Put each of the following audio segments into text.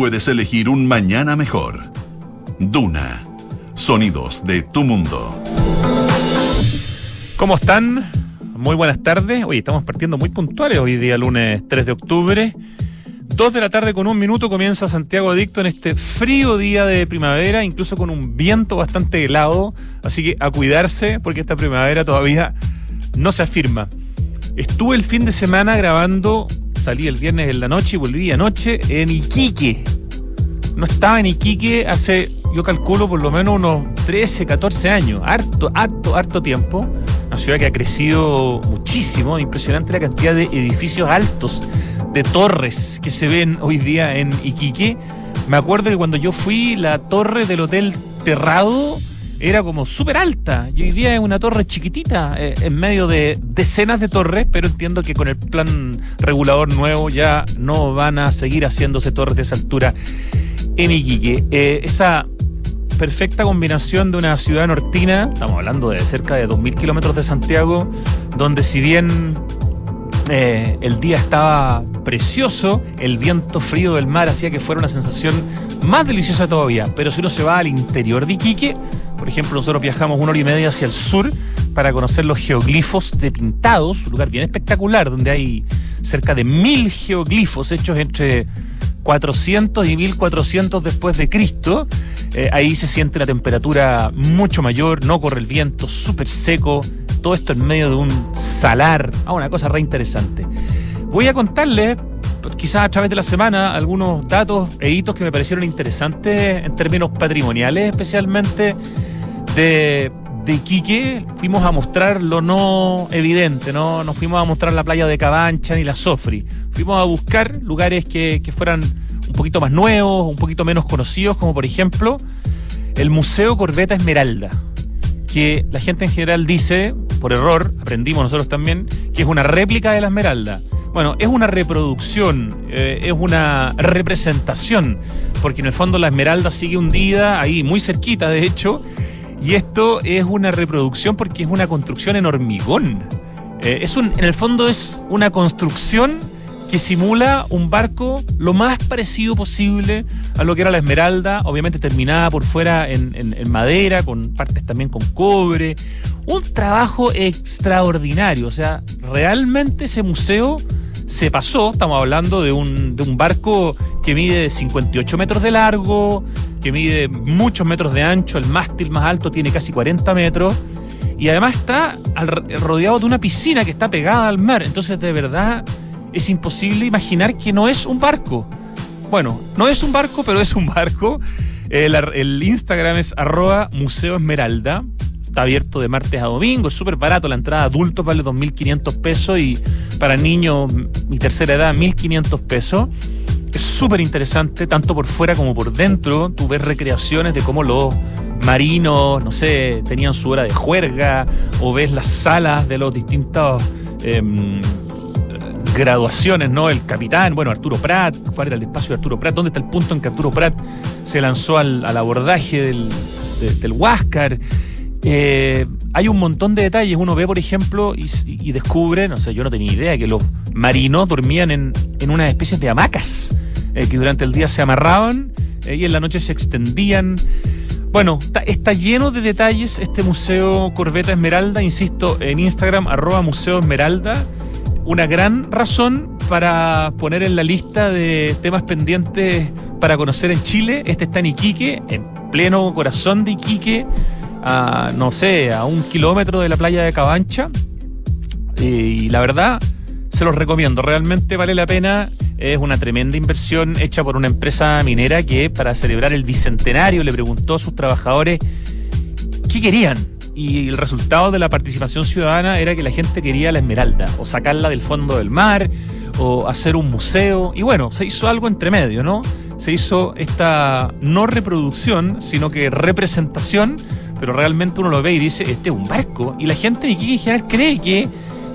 puedes elegir un mañana mejor. Duna. Sonidos de tu mundo. ¿Cómo están? Muy buenas tardes. Hoy estamos partiendo muy puntuales hoy día lunes 3 de octubre. Dos de la tarde con un minuto comienza Santiago Adicto en este frío día de primavera, incluso con un viento bastante helado. Así que a cuidarse porque esta primavera todavía no se afirma. Estuve el fin de semana grabando, salí el viernes en la noche y volví anoche en Iquique. No estaba en Iquique hace, yo calculo, por lo menos unos 13, 14 años. Harto, harto, harto tiempo. Una ciudad que ha crecido muchísimo. Impresionante la cantidad de edificios altos, de torres que se ven hoy día en Iquique. Me acuerdo que cuando yo fui, la torre del Hotel Terrado era como súper alta y hoy día es una torre chiquitita eh, en medio de decenas de torres, pero entiendo que con el plan regulador nuevo ya no van a seguir haciéndose torres de esa altura en Iquique. Eh, esa perfecta combinación de una ciudad nortina, estamos hablando de cerca de 2.000 kilómetros de Santiago, donde si bien eh, el día estaba precioso, el viento frío del mar hacía que fuera una sensación más deliciosa todavía. Pero si uno se va al interior de Iquique, por ejemplo, nosotros viajamos una hora y media hacia el sur para conocer los geoglifos de Pintados, un lugar bien espectacular donde hay cerca de mil geoglifos hechos entre 400 y 1400 después de Cristo. Eh, ahí se siente la temperatura mucho mayor, no corre el viento, súper seco, todo esto en medio de un salar. Ah, una cosa re interesante. Voy a contarles, quizás a través de la semana, algunos datos e hitos que me parecieron interesantes en términos patrimoniales, especialmente de, de Iquique. Fuimos a mostrar lo no evidente, ¿no? Nos fuimos a mostrar la playa de Cabancha ni la Sofri. Fuimos a buscar lugares que, que fueran un poquito más nuevos, un poquito menos conocidos, como por ejemplo el Museo Corbeta Esmeralda, que la gente en general dice, por error, aprendimos nosotros también, que es una réplica de la Esmeralda. Bueno, es una reproducción, eh, es una representación, porque en el fondo la Esmeralda sigue hundida ahí, muy cerquita de hecho, y esto es una reproducción porque es una construcción en hormigón. Eh, es un, en el fondo es una construcción que simula un barco lo más parecido posible a lo que era la Esmeralda, obviamente terminada por fuera en, madera, con partes también con cobre. Un trabajo extraordinario, o sea, realmente ese museo se pasó, estamos hablando de un, de un barco que mide 58 metros de largo, que mide muchos metros de ancho, el mástil más alto tiene casi 40 metros y además está rodeado de una piscina que está pegada al mar, entonces de verdad es imposible imaginar que no es un barco. Bueno, no es un barco, pero es un barco. El, el Instagram es arroba Museo Esmeralda. Está abierto de martes a domingo, es súper barato. La entrada adultos vale 2.500 pesos y para niños, mi tercera edad, 1.500 pesos. Es súper interesante, tanto por fuera como por dentro. Tú ves recreaciones de cómo los marinos, no sé, tenían su hora de juerga, o ves las salas de los distintos em, graduaciones, ¿no? El capitán, bueno, Arturo Prat, cuál era el espacio de Arturo Prat, dónde está el punto en que Arturo Prat se lanzó al, abordaje del, del Huáscar. Eh, hay un montón de detalles. Uno ve, por ejemplo, y, descubre, no sé, yo no tenía idea, que los marinos dormían en, en unas especies de hamacas, eh, que durante el día se amarraban eh, y en la noche se extendían. Bueno, está, lleno de detalles este Museo Corbeta Esmeralda, insisto, en Instagram, arroba Museo una gran razón para poner en la lista de temas pendientes para conocer en Chile. Este está en Iquique, en pleno corazón de Iquique, a, no sé, a un kilómetro de la playa de Cabancha. Y la verdad, se los recomiendo, realmente vale la pena. Es una tremenda inversión hecha por una empresa minera que para celebrar el bicentenario le preguntó a sus trabajadores qué querían y el resultado de la participación ciudadana era que la gente quería la esmeralda, o sacarla del fondo del mar, o hacer un museo, y bueno, se hizo algo entre medio, ¿no? Se hizo esta no reproducción, sino que representación, pero realmente uno lo ve y dice, este es un barco, y la gente de Iquique general cree que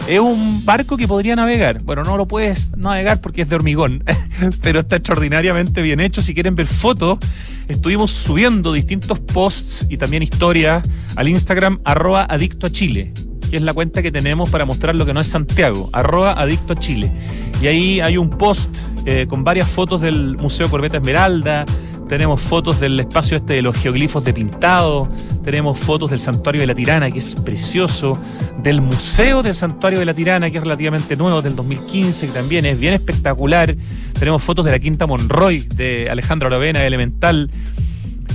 es un barco que podría navegar. Bueno, no lo puedes navegar porque es de hormigón, pero está extraordinariamente bien hecho. Si quieren ver fotos, estuvimos subiendo distintos posts y también historias al Instagram arroba adicto a Chile, que es la cuenta que tenemos para mostrar lo que no es Santiago, arroba adicto a Chile. Y ahí hay un post eh, con varias fotos del Museo Corbeta Esmeralda, tenemos fotos del espacio este de los geoglifos de pintado, tenemos fotos del Santuario de la Tirana, que es precioso, del Museo del Santuario de la Tirana, que es relativamente nuevo, del 2015, que también es bien espectacular, tenemos fotos de la Quinta Monroy, de Alejandro Aravena, de Elemental,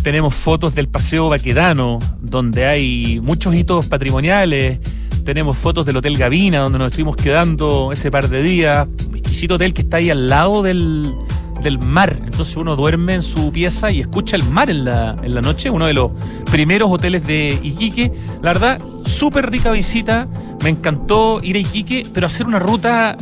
tenemos fotos del Paseo Baquedano, donde hay muchos hitos patrimoniales, tenemos fotos del Hotel Gavina, donde nos estuvimos quedando ese par de días, exquisito hotel que está ahí al lado del del mar. Entonces uno duerme en su pieza y escucha el mar en la, en la noche. Uno de los primeros hoteles de Iquique. La verdad, súper rica visita. Me encantó ir a Iquique, pero hacer una ruta,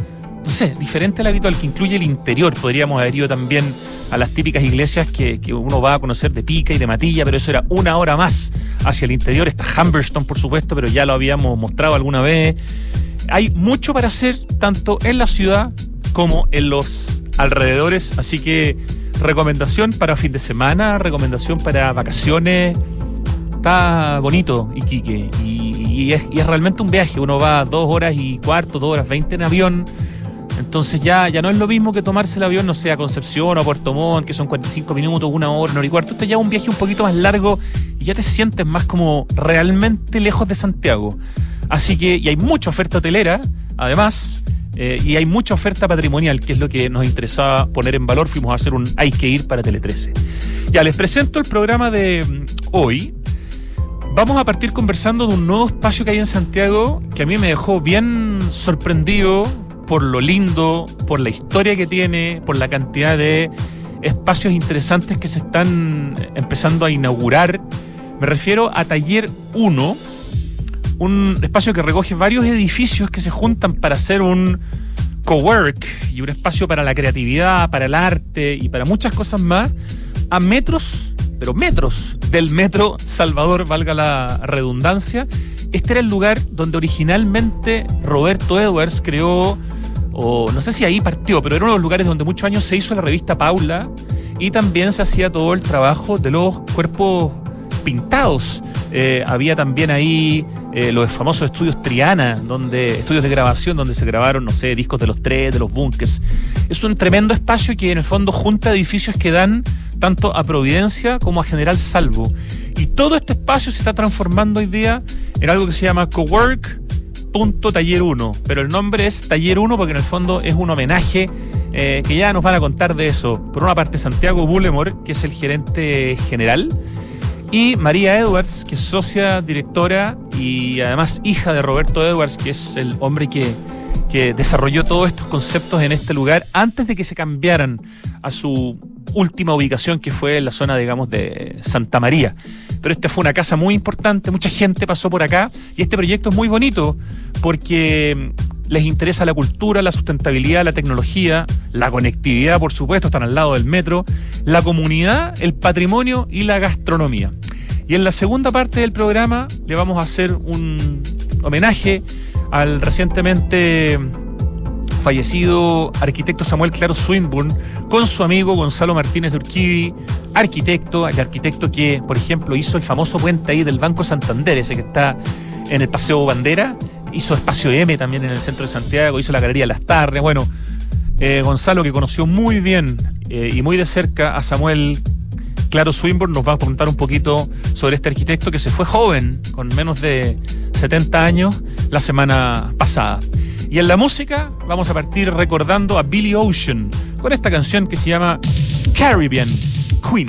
no sé, diferente a la habitual, que incluye el interior. Podríamos haber ido también a las típicas iglesias que, que, uno va a conocer de Pica y de Matilla, pero eso era una hora más hacia el interior. Está Humberston, por supuesto, pero ya lo habíamos mostrado alguna vez. Hay mucho para hacer, tanto en la ciudad como en los alrededores. Así que recomendación para fin de semana, recomendación para vacaciones. Está bonito Iquique y, es, y es realmente un viaje. Uno va dos horas y cuarto, dos horas veinte en avión. Entonces ya, ya no es lo mismo que tomarse el avión, no sé, a Concepción o a Puerto Montt, que son 45 minutos, una hora, una hora y cuarto. Esto ya es un viaje un poquito más largo y ya te sientes más como realmente lejos de Santiago. Así que, y hay mucha oferta hotelera, además. Eh, y hay mucha oferta patrimonial, que es lo que nos interesaba poner en valor. Fuimos a hacer un Hay que ir para Tele 13. Ya les presento el programa de mm, hoy. Vamos a partir conversando de un nuevo espacio que hay en Santiago que a mí me dejó bien sorprendido por lo lindo, por la historia que tiene, por la cantidad de espacios interesantes que se están empezando a inaugurar. Me refiero a Taller 1, un espacio que recoge varios edificios que se juntan para hacer un cowork y un espacio para la creatividad, para el arte y para muchas cosas más, a metros, pero metros del metro Salvador, valga la redundancia. Este era el lugar donde originalmente Roberto Edwards creó, o no sé si ahí partió, pero era uno de los lugares donde muchos años se hizo la revista Paula y también se hacía todo el trabajo de los cuerpos pintados. Eh, había también ahí eh, los famosos estudios Triana, donde, estudios de grabación donde se grabaron, no sé, discos de los tres, de los bunkers. Es un tremendo espacio que en el fondo junta edificios que dan tanto a Providencia como a General Salvo. Y todo este espacio se está transformando hoy día en algo que se llama Cowork. Taller 1, pero el nombre es Taller 1 porque en el fondo es un homenaje eh, que ya nos van a contar de eso. Por una parte, Santiago Bullemore, que es el gerente general, y María Edwards, que es socia directora y además hija de Roberto Edwards, que es el hombre que, que desarrolló todos estos conceptos en este lugar antes de que se cambiaran a su última ubicación que fue en la zona, digamos, de Santa María. Pero esta fue una casa muy importante, mucha gente pasó por acá y este proyecto es muy bonito porque les interesa la cultura, la sustentabilidad, la tecnología, la conectividad, por supuesto, están al lado del metro, la comunidad, el patrimonio y la gastronomía. Y en la segunda parte del programa le vamos a hacer un homenaje al recientemente fallecido arquitecto Samuel Claro Swinburne con su amigo Gonzalo Martínez de Urquidi, arquitecto, el arquitecto que, por ejemplo, hizo el famoso puente ahí del Banco Santander, ese que está en el Paseo Bandera, hizo Espacio M también en el centro de Santiago, hizo la Galería Las Tardes. Bueno, eh, Gonzalo, que conoció muy bien eh, y muy de cerca a Samuel Claro Swinburne, nos va a contar un poquito sobre este arquitecto que se fue joven, con menos de 70 años, la semana pasada. Y en la música vamos a partir recordando a Billy Ocean con esta canción que se llama Caribbean Queen.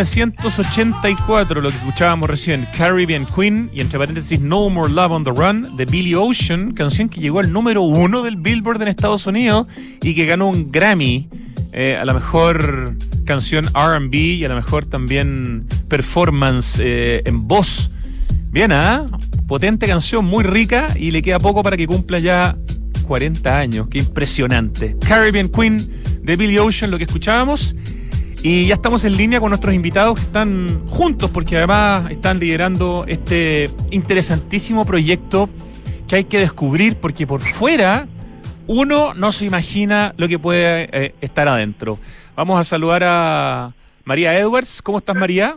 1984, lo que escuchábamos recién, Caribbean Queen y entre paréntesis No More Love on the Run de Billy Ocean, canción que llegó al número uno del Billboard en Estados Unidos y que ganó un Grammy eh, a la mejor canción RB y a la mejor también performance eh, en voz. Bien, ¿ah? Potente canción, muy rica y le queda poco para que cumpla ya 40 años. Qué impresionante. Caribbean Queen de Billy Ocean, lo que escuchábamos. Y ya estamos en línea con nuestros invitados que están juntos porque además están liderando este interesantísimo proyecto que hay que descubrir porque por fuera uno no se imagina lo que puede eh, estar adentro. Vamos a saludar a María Edwards. ¿Cómo estás María?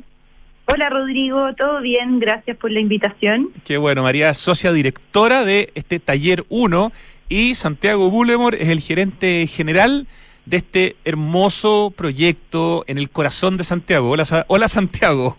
Hola Rodrigo, todo bien, gracias por la invitación. Qué bueno, María, socia directora de este taller 1 y Santiago Bullemor es el gerente general de este hermoso proyecto en el corazón de Santiago. Hola, hola Santiago.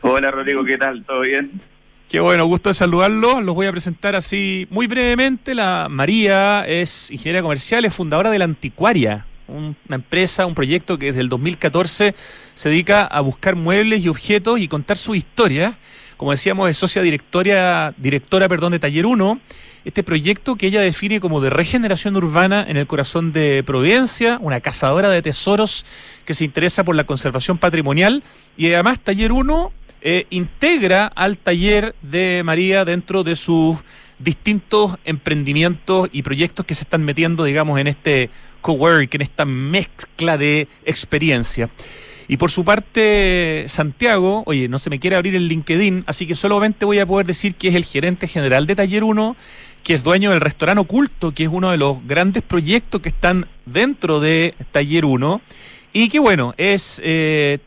Hola Rodrigo, ¿qué tal? ¿Todo bien? Qué bueno, gusto de saludarlo. Los voy a presentar así muy brevemente. La María es ingeniera comercial, es fundadora de la Anticuaria, una empresa, un proyecto que desde el 2014 se dedica a buscar muebles y objetos y contar su historia. Como decíamos, es socia directora, directora perdón, de Taller 1 este proyecto que ella define como de regeneración urbana en el corazón de Providencia, una cazadora de tesoros que se interesa por la conservación patrimonial y además Taller 1 eh, integra al taller de María dentro de sus distintos emprendimientos y proyectos que se están metiendo, digamos, en este cowork, en esta mezcla de experiencia. Y por su parte, Santiago, oye, no se me quiere abrir el LinkedIn, así que solamente voy a poder decir que es el gerente general de Taller 1 que es dueño del restaurante oculto, que es uno de los grandes proyectos que están dentro de Taller 1, y que bueno, es eh,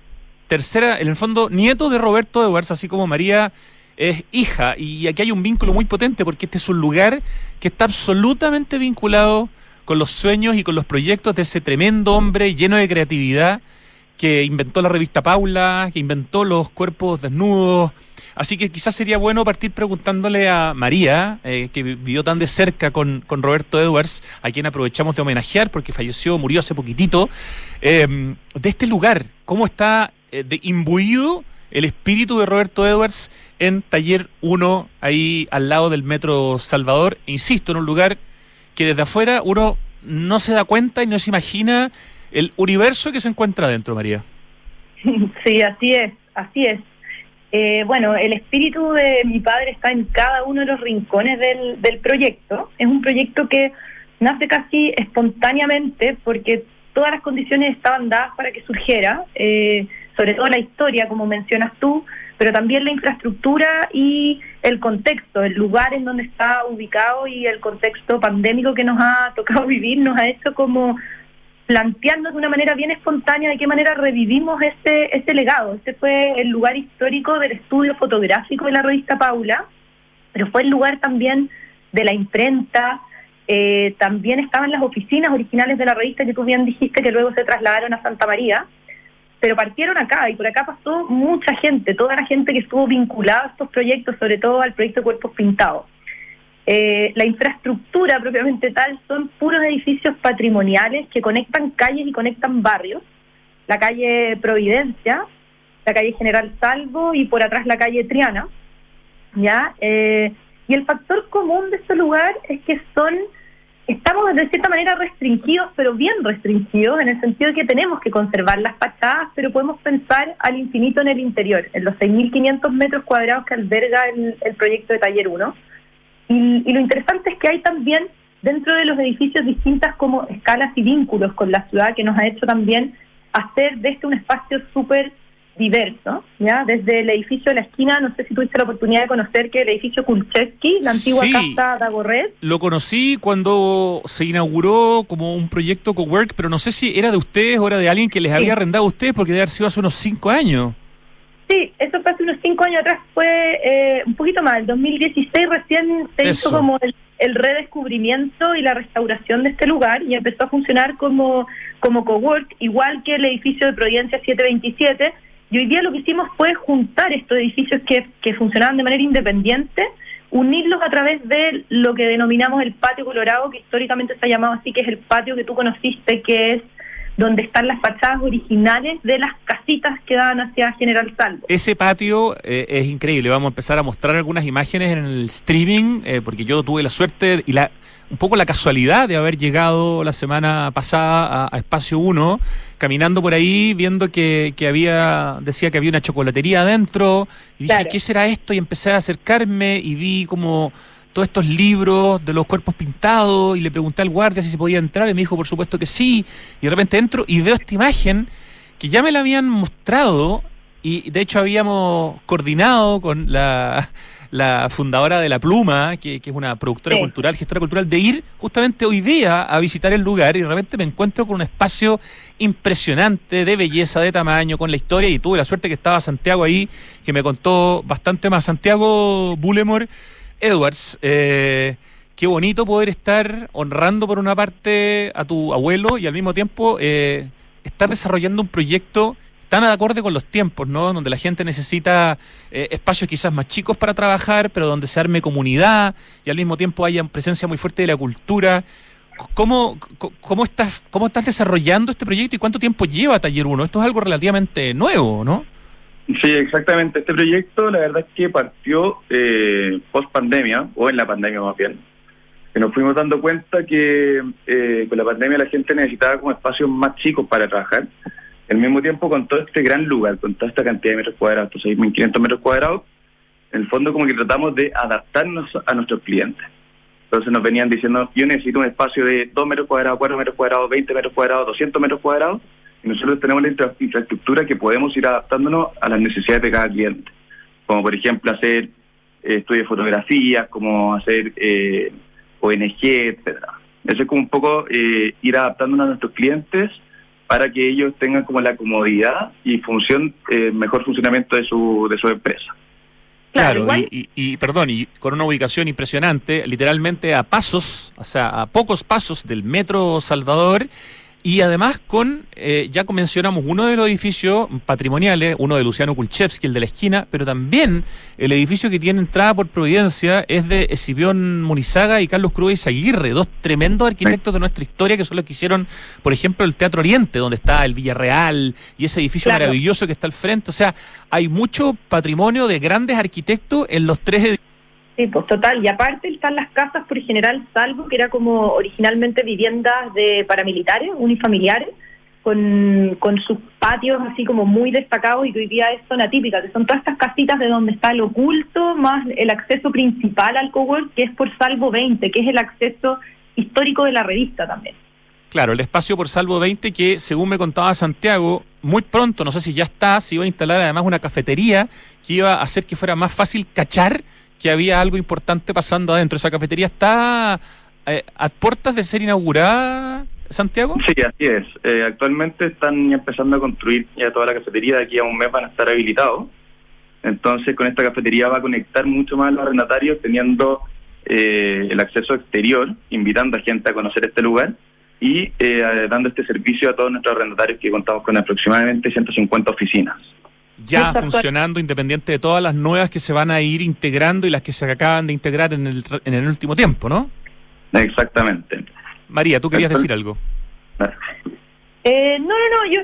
tercera, en el fondo, nieto de Roberto Edwards, así como María es hija, y aquí hay un vínculo muy potente porque este es un lugar que está absolutamente vinculado con los sueños y con los proyectos de ese tremendo hombre lleno de creatividad que inventó la revista Paula, que inventó los cuerpos desnudos. Así que quizás sería bueno partir preguntándole a María, eh, que vivió tan de cerca con, Roberto Edwards, a quien aprovechamos de homenajear porque falleció, murió hace poquitito, em, de este lugar, cómo está eh, de imbuido el espíritu de Roberto Edwards en Taller 1, ahí al lado del Metro Salvador, insisto, en un lugar que desde afuera uno no se da cuenta y no se imagina el universo que se encuentra dentro, María. Sí, así es, así es. Eh, bueno, el espíritu de mi padre está en cada uno de los rincones del, del proyecto. Es un proyecto que nace casi espontáneamente porque todas las condiciones estaban dadas para que surgiera, eh, sobre todo la historia, como mencionas tú, pero también la infraestructura y el contexto, el lugar en donde está ubicado y el contexto pandémico que nos ha tocado vivir nos ha hecho como planteando de una manera bien espontánea de qué manera revivimos este, este legado. Este fue el lugar histórico del estudio fotográfico de la revista Paula, pero fue el lugar también de la imprenta, eh, también estaban las oficinas originales de la revista que tú bien dijiste que luego se trasladaron a Santa María, pero partieron acá y por acá pasó mucha gente, toda la gente que estuvo vinculada a estos proyectos, sobre todo al proyecto Cuerpos Pintados. Eh, la infraestructura propiamente tal son puros edificios patrimoniales que conectan calles y conectan barrios. La calle Providencia, la calle General Salvo y por atrás la calle Triana. ¿ya? Eh, y el factor común de este lugar es que son, estamos de cierta manera restringidos, pero bien restringidos, en el sentido de que tenemos que conservar las fachadas, pero podemos pensar al infinito en el interior, en los 6.500 metros cuadrados que alberga el, proyecto de Taller 1 y, lo interesante es que hay también dentro de los edificios distintas como escalas y vínculos con la ciudad que nos ha hecho también hacer de este un espacio súper diverso, ¿ya? Desde el edificio de la esquina, no sé si tuviste la oportunidad de conocer que el edificio Kulcheski, la antigua casa Dagorret. Lo conocí cuando se inauguró como un proyecto cowork, pero no sé si era de ustedes o era de alguien que les había arrendado a ustedes, porque debe haber sido hace unos cinco años. Sí, eso fue hace unos cinco años atrás, fue eh, un poquito más, el 2016 recién se hizo como el, redescubrimiento y la restauración de este lugar y empezó a funcionar como, como cowork, igual que el edificio de Providencia 727. Y hoy día lo que hicimos fue juntar estos edificios que, que funcionaban de manera independiente, unirlos a través de lo que denominamos el patio colorado, que históricamente se ha llamado así, que es el patio que tú conociste, que es donde están las fachadas originales de las casitas que daban hacia General Salvo. Ese patio eh, es increíble. Vamos a empezar a mostrar algunas imágenes en el streaming, eh, porque yo tuve la suerte y la un poco la casualidad de haber llegado la semana pasada a, Espacio 1, caminando por ahí, viendo que, que, había, decía que había una chocolatería adentro, y dije, ¿qué será esto? Y empecé a acercarme y vi como todos estos libros de los cuerpos pintados y le pregunté al guardia si se podía entrar y me dijo por supuesto que sí y de repente entro y veo esta imagen que ya me la habían mostrado y de hecho habíamos coordinado con la, fundadora de La Pluma, que, es una productora cultural, gestora cultural, de ir justamente hoy día a visitar el lugar y de repente me encuentro con un espacio impresionante de belleza, de tamaño, con la historia y tuve la suerte que estaba Santiago ahí, que me contó bastante más. Santiago Bullemore Edwards, eh, qué bonito poder estar honrando por una parte a tu abuelo y al mismo tiempo eh, estar desarrollando un proyecto tan acorde con los tiempos, ¿no? Donde la gente necesita eh, espacios quizás más chicos para trabajar, pero donde se arme comunidad y al mismo tiempo haya presencia muy fuerte de la cultura. ¿Cómo, cómo, estás, ¿Cómo estás desarrollando este proyecto y cuánto tiempo lleva Taller 1? Esto es algo relativamente nuevo, ¿no? Sí, exactamente. Este proyecto, la verdad es que partió eh, post pandemia, o en la pandemia más bien, que nos fuimos dando cuenta que eh, con la pandemia la gente necesitaba como espacios más chicos para trabajar. Al mismo tiempo, con todo este gran lugar, con toda esta cantidad de metros cuadrados, 6.500 metros cuadrados, en el fondo como que tratamos de adaptarnos a nuestros clientes. Entonces nos venían diciendo, yo necesito un espacio de 2 metros cuadrados, 4 metros cuadrados, 20 metros cuadrados, 200 metros cuadrados, y nosotros tenemos la infraestructura que podemos ir adaptándonos a las necesidades de cada cliente, como por ejemplo hacer eh, estudios de fotografía, como hacer eh, ONG, etcétera. Eso es como un poco eh, ir adaptándonos a nuestros clientes para que ellos tengan como la comodidad y función eh, mejor funcionamiento de su de su empresa. Claro, y, y, perdón, y con una ubicación impresionante, literalmente a pasos, o sea, a pocos pasos del Metro Salvador y además con, eh, ya mencionamos, uno de los edificios patrimoniales, uno de Luciano Kulchevsky, el de la esquina, pero también el edificio que tiene entrada por Providencia es de Escipión Munizaga y Carlos Cruz Aguirre, dos tremendos arquitectos de nuestra historia que son los que hicieron, por ejemplo, el Teatro Oriente, donde está el Villarreal y ese edificio maravilloso que está al frente. O sea, hay mucho patrimonio de grandes arquitectos en los tres edificios Sí, pues total. Y aparte están las casas por general salvo, que era como originalmente viviendas de paramilitares, unifamiliares, con, con sus patios así como muy destacados y que hoy día son atípicas, que son todas estas casitas de donde está el oculto, más el acceso principal al cowork, que es por salvo 20, que es el acceso histórico de la revista también. Claro, el espacio por salvo 20 que, según me contaba Santiago, muy pronto, no sé si ya está, se iba a instalar además una cafetería que iba a hacer que fuera más fácil cachar que había algo importante pasando adentro. ¿Esa cafetería está eh, a puertas de ser inaugurada, Santiago? Sí, así es. Eh, actualmente están empezando a construir ya toda la cafetería, de aquí a un mes van a estar habilitados. Entonces, con esta cafetería va a conectar mucho más a los arrendatarios, teniendo eh, el acceso exterior, invitando a gente a conocer este lugar y dando este servicio a todos nuestros arrendatarios que contamos con aproximadamente 150 oficinas ya funcionando independiente de todas las nuevas que se van a ir integrando y las que se acaban de integrar en el, en el último tiempo, ¿no? Exactamente. María, tú querías decir algo. Eh, no, no, no, yo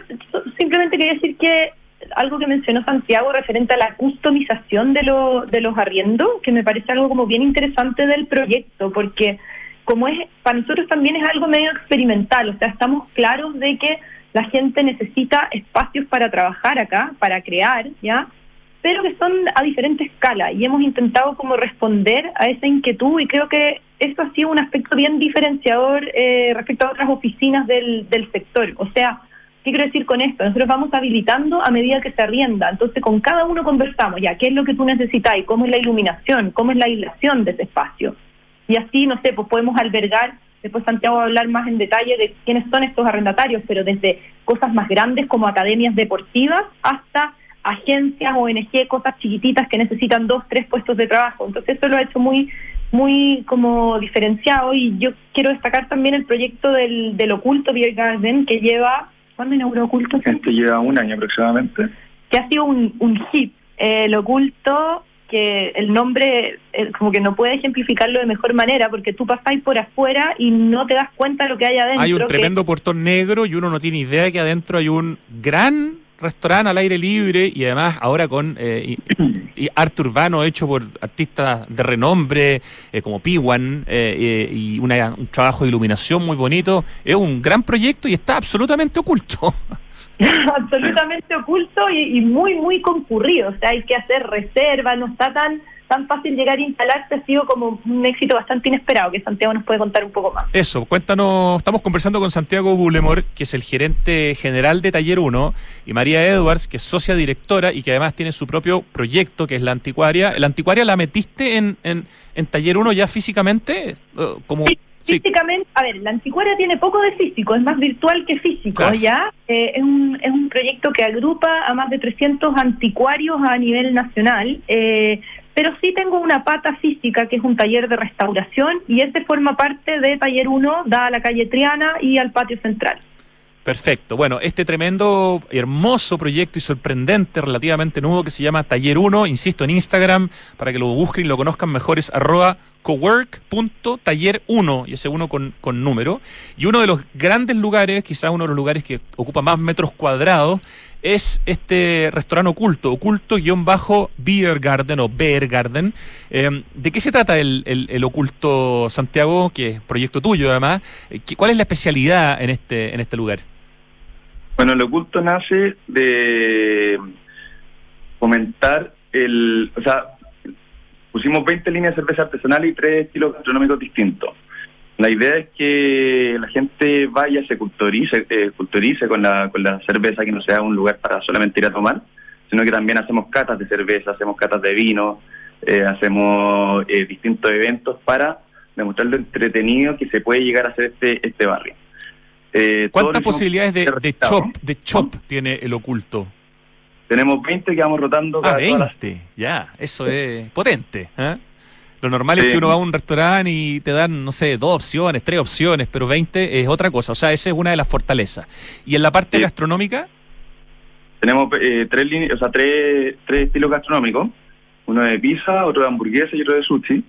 simplemente quería decir que algo que mencionó Santiago referente a la customización de, lo, de los arriendos, que me parece algo como bien interesante del proyecto, porque como es, para nosotros también es algo medio experimental, o sea, estamos claros de que la gente necesita espacios para trabajar acá, para crear, ¿ya? Pero que son a diferente escala y hemos intentado como responder a esa inquietud y creo que eso ha sido un aspecto bien diferenciador eh, respecto a otras oficinas del, del sector. O sea, ¿qué quiero decir con esto? Nosotros vamos habilitando a medida que se arrienda, entonces con cada uno conversamos, ya, ¿qué es lo que tú necesitas? ¿Cómo es la iluminación? ¿Cómo es la aislación de ese espacio? Y así, no sé, pues podemos albergar Después Santiago va a hablar más en detalle de quiénes son estos arrendatarios, pero desde cosas más grandes como academias deportivas hasta agencias, ONG, cosas chiquititas que necesitan dos, tres puestos de trabajo. Entonces eso lo ha hecho muy muy como diferenciado y yo quiero destacar también el proyecto del, del Oculto Beer Garden que lleva, ¿cuándo inauguró Oculto? Este lleva un año aproximadamente. Que ha sido un, un hit. el Oculto que el nombre eh, como que no puede ejemplificarlo de mejor manera porque tú pasáis por afuera y no te das cuenta de lo que hay adentro. Hay un que- tremendo portón negro y uno no tiene idea de que adentro hay un gran restaurante al aire libre y además ahora con eh, y, y arte urbano hecho por artistas de renombre eh, como Piwan eh, eh, y una- un trabajo de iluminación muy bonito. Es un gran proyecto y está absolutamente oculto. absolutamente oculto y, y muy, muy concurrido. O sea, hay que hacer reservas, no está tan tan fácil llegar a instalarse, ha sido como un éxito bastante inesperado, que Santiago nos puede contar un poco más. Eso, cuéntanos, estamos conversando con Santiago Bulemor, que es el gerente general de Taller 1, y María Edwards, que es socia directora y que además tiene su propio proyecto, que es la anticuaria. ¿La anticuaria la metiste en, en, en Taller 1 ya físicamente? Como, Sí, sí, Físicamente, a ver, la anticuaria tiene poco de físico, es más virtual que físico, Claro. ¿ya? Eh, es, un, es un proyecto que agrupa a más de 300 anticuarios a nivel nacional, eh, pero sí tengo una pata física que es un taller de restauración y ese forma parte de Taller 1, da a la calle Triana y al patio central. Perfecto. Bueno, este tremendo, hermoso proyecto y sorprendente, relativamente nuevo, que se llama Taller 1, insisto, en Instagram, para que lo busquen y lo conozcan mejor, es arroba cowork.taller1, y ese uno con, con número. Y uno de los grandes lugares, quizás uno de los lugares que ocupa más metros cuadrados, es este restaurante oculto, oculto-beer garden o beer garden. Eh, ¿De qué se trata el, el- el oculto Santiago, que es proyecto tuyo además? Eh, ¿qué- ¿Cuál es la especialidad en este, en este lugar? Bueno, el oculto nace de fomentar el, o sea, pusimos 20 líneas de cerveza artesanal y tres estilos gastronómicos distintos. La idea es que la gente vaya, se culturice, eh, culturice con la, con la cerveza, que no sea un lugar para solamente ir a tomar, sino que también hacemos catas de cerveza, hacemos catas de vino, eh, hacemos eh, distintos eventos para demostrar lo entretenido que se puede llegar a hacer este, este barrio. Eh, ¿Cuántas posibilidades de, de chop, de chop tiene el oculto? Tenemos 20 que vamos rotando Ah, cada las- 20. Ya, eso es potente. ¿eh? Lo normal es que uno va a un restaurante y te dan, no sé, dos opciones, tres opciones, pero 20 es otra cosa. O sea, esa es una de las fortalezas. ¿Y en la parte Sí. gastronómica? Tenemos eh, tres líneas, o sea, tres, tres estilos gastronómicos. Uno de pizza, otro de hamburguesa y otro de sushi.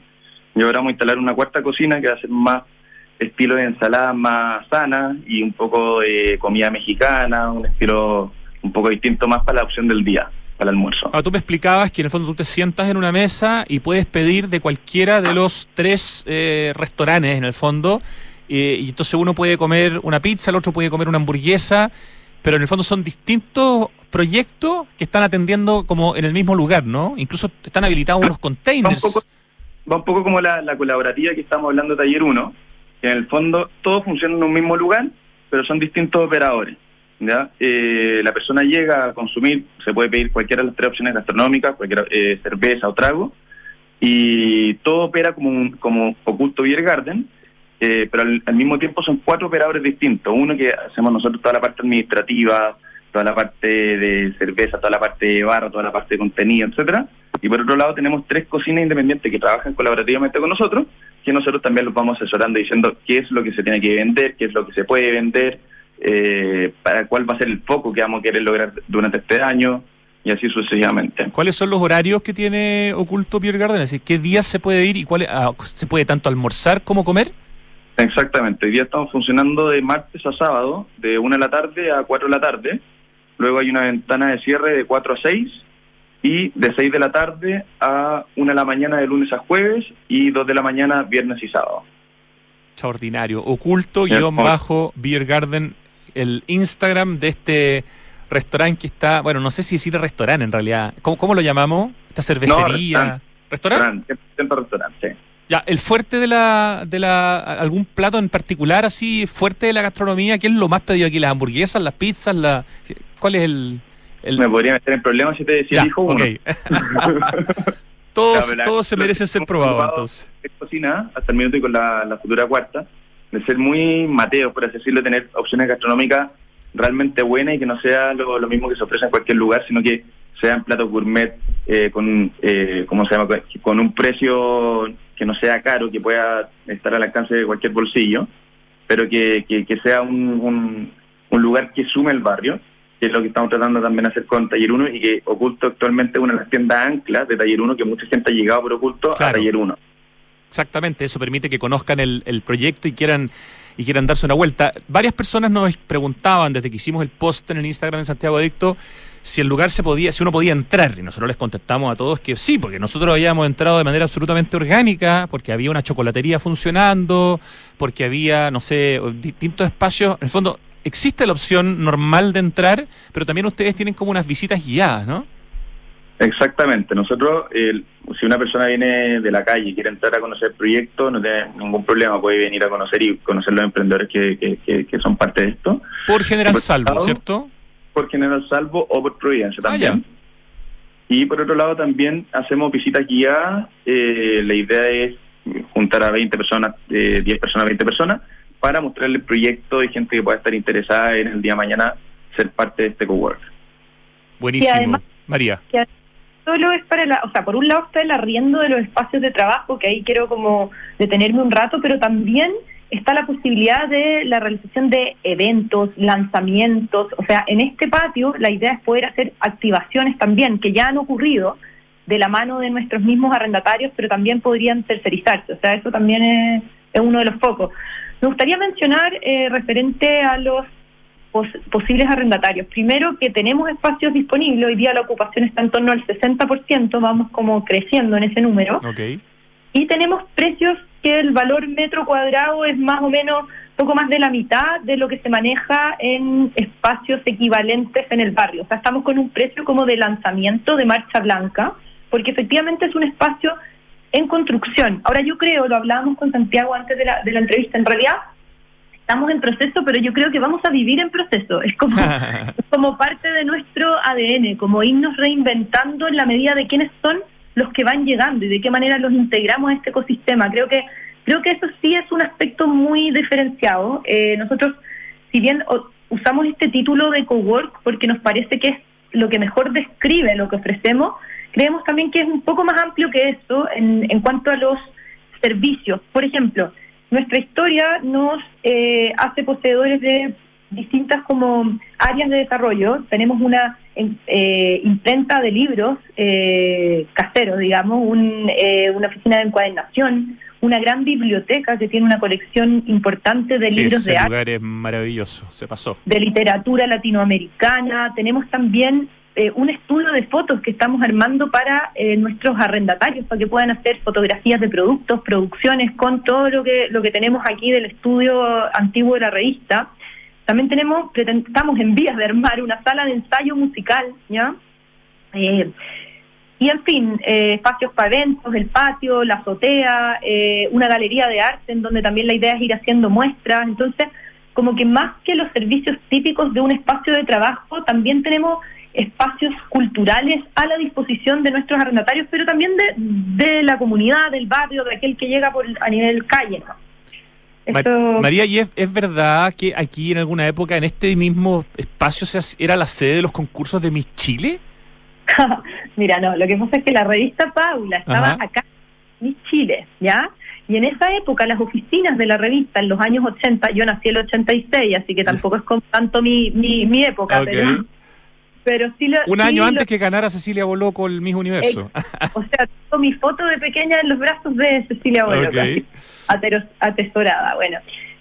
Y ahora vamos a instalar una cuarta cocina que va a ser más estilo de ensalada más sana y un poco de comida mexicana, un estilo un poco distinto más para la opción del día, para el almuerzo. Ah, tú me explicabas que en el fondo tú te sientas en una mesa y puedes pedir de cualquiera de los tres eh, restaurantes, en el fondo, eh, y entonces uno puede comer una pizza, el otro puede comer una hamburguesa, pero en el fondo son distintos proyectos que están atendiendo como en el mismo lugar, ¿no? Incluso están habilitados unos Va un containers. poco, va un poco como la, la colaborativa que estamos hablando de Taller 1, que en el fondo todos funcionan en un mismo lugar, pero son distintos operadores. ¿ya? Eh, la persona llega a consumir, se puede pedir cualquiera de las tres opciones gastronómicas, cualquier eh, cerveza o trago, y todo opera como, un, como Oculto Beer Garden, eh, pero al, al mismo tiempo son cuatro operadores distintos. Uno que hacemos nosotros toda la parte administrativa, toda la parte de cerveza, toda la parte de barra, toda la parte de contenido, etcétera. Y por otro lado tenemos tres cocinas independientes que trabajan colaborativamente con nosotros, que nosotros también los vamos asesorando diciendo qué es lo que se tiene que vender, qué es lo que se puede vender, eh, para cuál va a ser el foco que vamos a querer lograr durante este año y así sucesivamente. ¿Cuáles son los horarios que tiene Oculto Beer Garden? Es decir, ¿qué días se puede ir y cuáles ah, se puede tanto almorzar como comer? Exactamente, hoy día estamos funcionando de martes a sábado, de 1 de la tarde a 4 de la tarde. Luego hay una ventana de cierre de 4 a 6 y de 6 de la tarde a 1 de la mañana de lunes a jueves y 2 de la mañana viernes y sábado. Extraordinario. Oculto guion bajo Beer Garden, el Instagram de este restaurante que está, bueno, no sé si decir restaurante en realidad. ¿Cómo, cómo lo llamamos? Esta cervecería. restaurante. ¿Restaurante? restaurante. Ya, el fuerte de la, de la, algún plato en particular así, fuerte de la gastronomía, ¿qué es lo más pedido aquí? ¿Las hamburguesas, las pizzas, la, cuál es el, el... Me podría meter en problemas si te decía Ya, dijo uno. ok. todos, la- se merecen ser probados probado entonces. cocina hasta el minuto y con la, la futura cuarta, de ser muy mateo, por así decirlo, tener opciones gastronómicas realmente buenas y que no sea lo, lo mismo que se ofrece en cualquier lugar, sino que sean platos gourmet eh, con, eh, ¿cómo se llama? con un precio que no sea caro, que pueda estar al alcance de cualquier bolsillo, pero que, que, que sea un, un, un lugar que sume el barrio que es lo que estamos tratando también de hacer con Taller 1 y que Oculto actualmente es una de las tiendas anclas de Taller 1 que mucha gente ha llegado por Oculto a Taller 1. Exactamente, eso permite que conozcan el, el proyecto y quieran y quieran darse una vuelta. Varias personas nos preguntaban desde que hicimos el post en el Instagram en Santiago Adicto si el lugar se podía, si uno podía entrar, y nosotros les contestamos a todos que sí, porque nosotros habíamos entrado de manera absolutamente orgánica, porque había una chocolatería funcionando, porque había, no sé, distintos espacios. En el fondo, existe la opción normal de entrar, pero también ustedes tienen como unas visitas guiadas, ¿no? Exactamente. Nosotros, si una persona viene de la calle y quiere entrar a conocer el proyecto, no tiene ningún problema, puede venir a conocer y conocer los emprendedores que, que, son parte de esto. Por General Salvo, ¿cierto? Por General Salvo o por Providencia ah, también. y por otro lado también hacemos visitas guiadas. Eh, la idea es juntar a 20 personas, eh, 10 personas, 20 personas, para mostrarle el proyecto y gente que pueda estar interesada en el día de mañana ser parte de este cowork. Buenísimo. María solo es para la, o sea, por un lado está el arriendo de los espacios de trabajo, que ahí quiero como detenerme un rato, pero también está la posibilidad de la realización de eventos, lanzamientos, o sea, en este patio la idea es poder hacer activaciones también, que ya han ocurrido de la mano de nuestros mismos arrendatarios, pero también podrían tercerizarse, o sea, eso también es, uno de los focos. Me gustaría mencionar eh, referente a los posibles arrendatarios. Primero, que tenemos espacios disponibles, hoy día la ocupación está en torno al 60%, vamos como creciendo en ese número. Y tenemos precios que el valor metro cuadrado es más o menos poco más de la mitad de lo que se maneja en espacios equivalentes en el barrio. O sea, estamos con un precio como de lanzamiento de marcha blanca, porque efectivamente es un espacio en construcción. Ahora yo creo, lo hablábamos con Santiago antes de la, de la entrevista, en realidad estamos en proceso, pero yo creo que vamos a vivir en proceso. Es como, como parte de nuestro ADN, como irnos reinventando en la medida de quiénes son los que van llegando y de qué manera los integramos a este ecosistema. Creo que creo que eso sí es un aspecto muy diferenciado. Eh, nosotros, si bien usamos este título de cowork porque nos parece que es lo que mejor describe lo que ofrecemos, creemos también que es un poco más amplio que eso en, en cuanto a los servicios. Por ejemplo, nuestra historia nos eh, hace poseedores de distintas como áreas de desarrollo. Tenemos una eh, imprenta de libros eh, caseros, digamos, eh, una oficina de encuadernación, una gran biblioteca que tiene una colección importante de libros de arte. lugar es maravilloso, se pasó. De literatura latinoamericana. Tenemos también eh, un estudio de fotos que estamos armando para eh, nuestros arrendatarios, para que puedan hacer fotografías de productos, producciones, con todo lo que, lo que tenemos aquí del estudio antiguo de la revista. También tenemos, estamos en vías de armar una sala de ensayo musical, ¿ya? Eh, y en fin, espacios para eventos, el patio, la azotea, una galería de arte en donde también la idea es ir haciendo muestras. Entonces, como que más que los servicios típicos de un espacio de trabajo, también tenemos espacios culturales a la disposición de nuestros arrendatarios, pero también de, de la comunidad, del barrio, de aquel que llega por a nivel calle. María, ¿y es, verdad que aquí en alguna época, en este mismo espacio, se, era la sede de los concursos de Miss Chile? Mira, no, lo que pasa es que la revista Paula estaba acá, Miss Chile, ¿ya? Y en esa época las oficinas de la revista, en los años 80, yo nací en el 86, así que tampoco es con tanto mi, mi, mi época, pero pero sí Un año antes que ganara Cecilia Boloco el mismo universo. o sea, tengo mi foto de pequeña en los brazos de Cecilia Boloco, atesorada, bueno.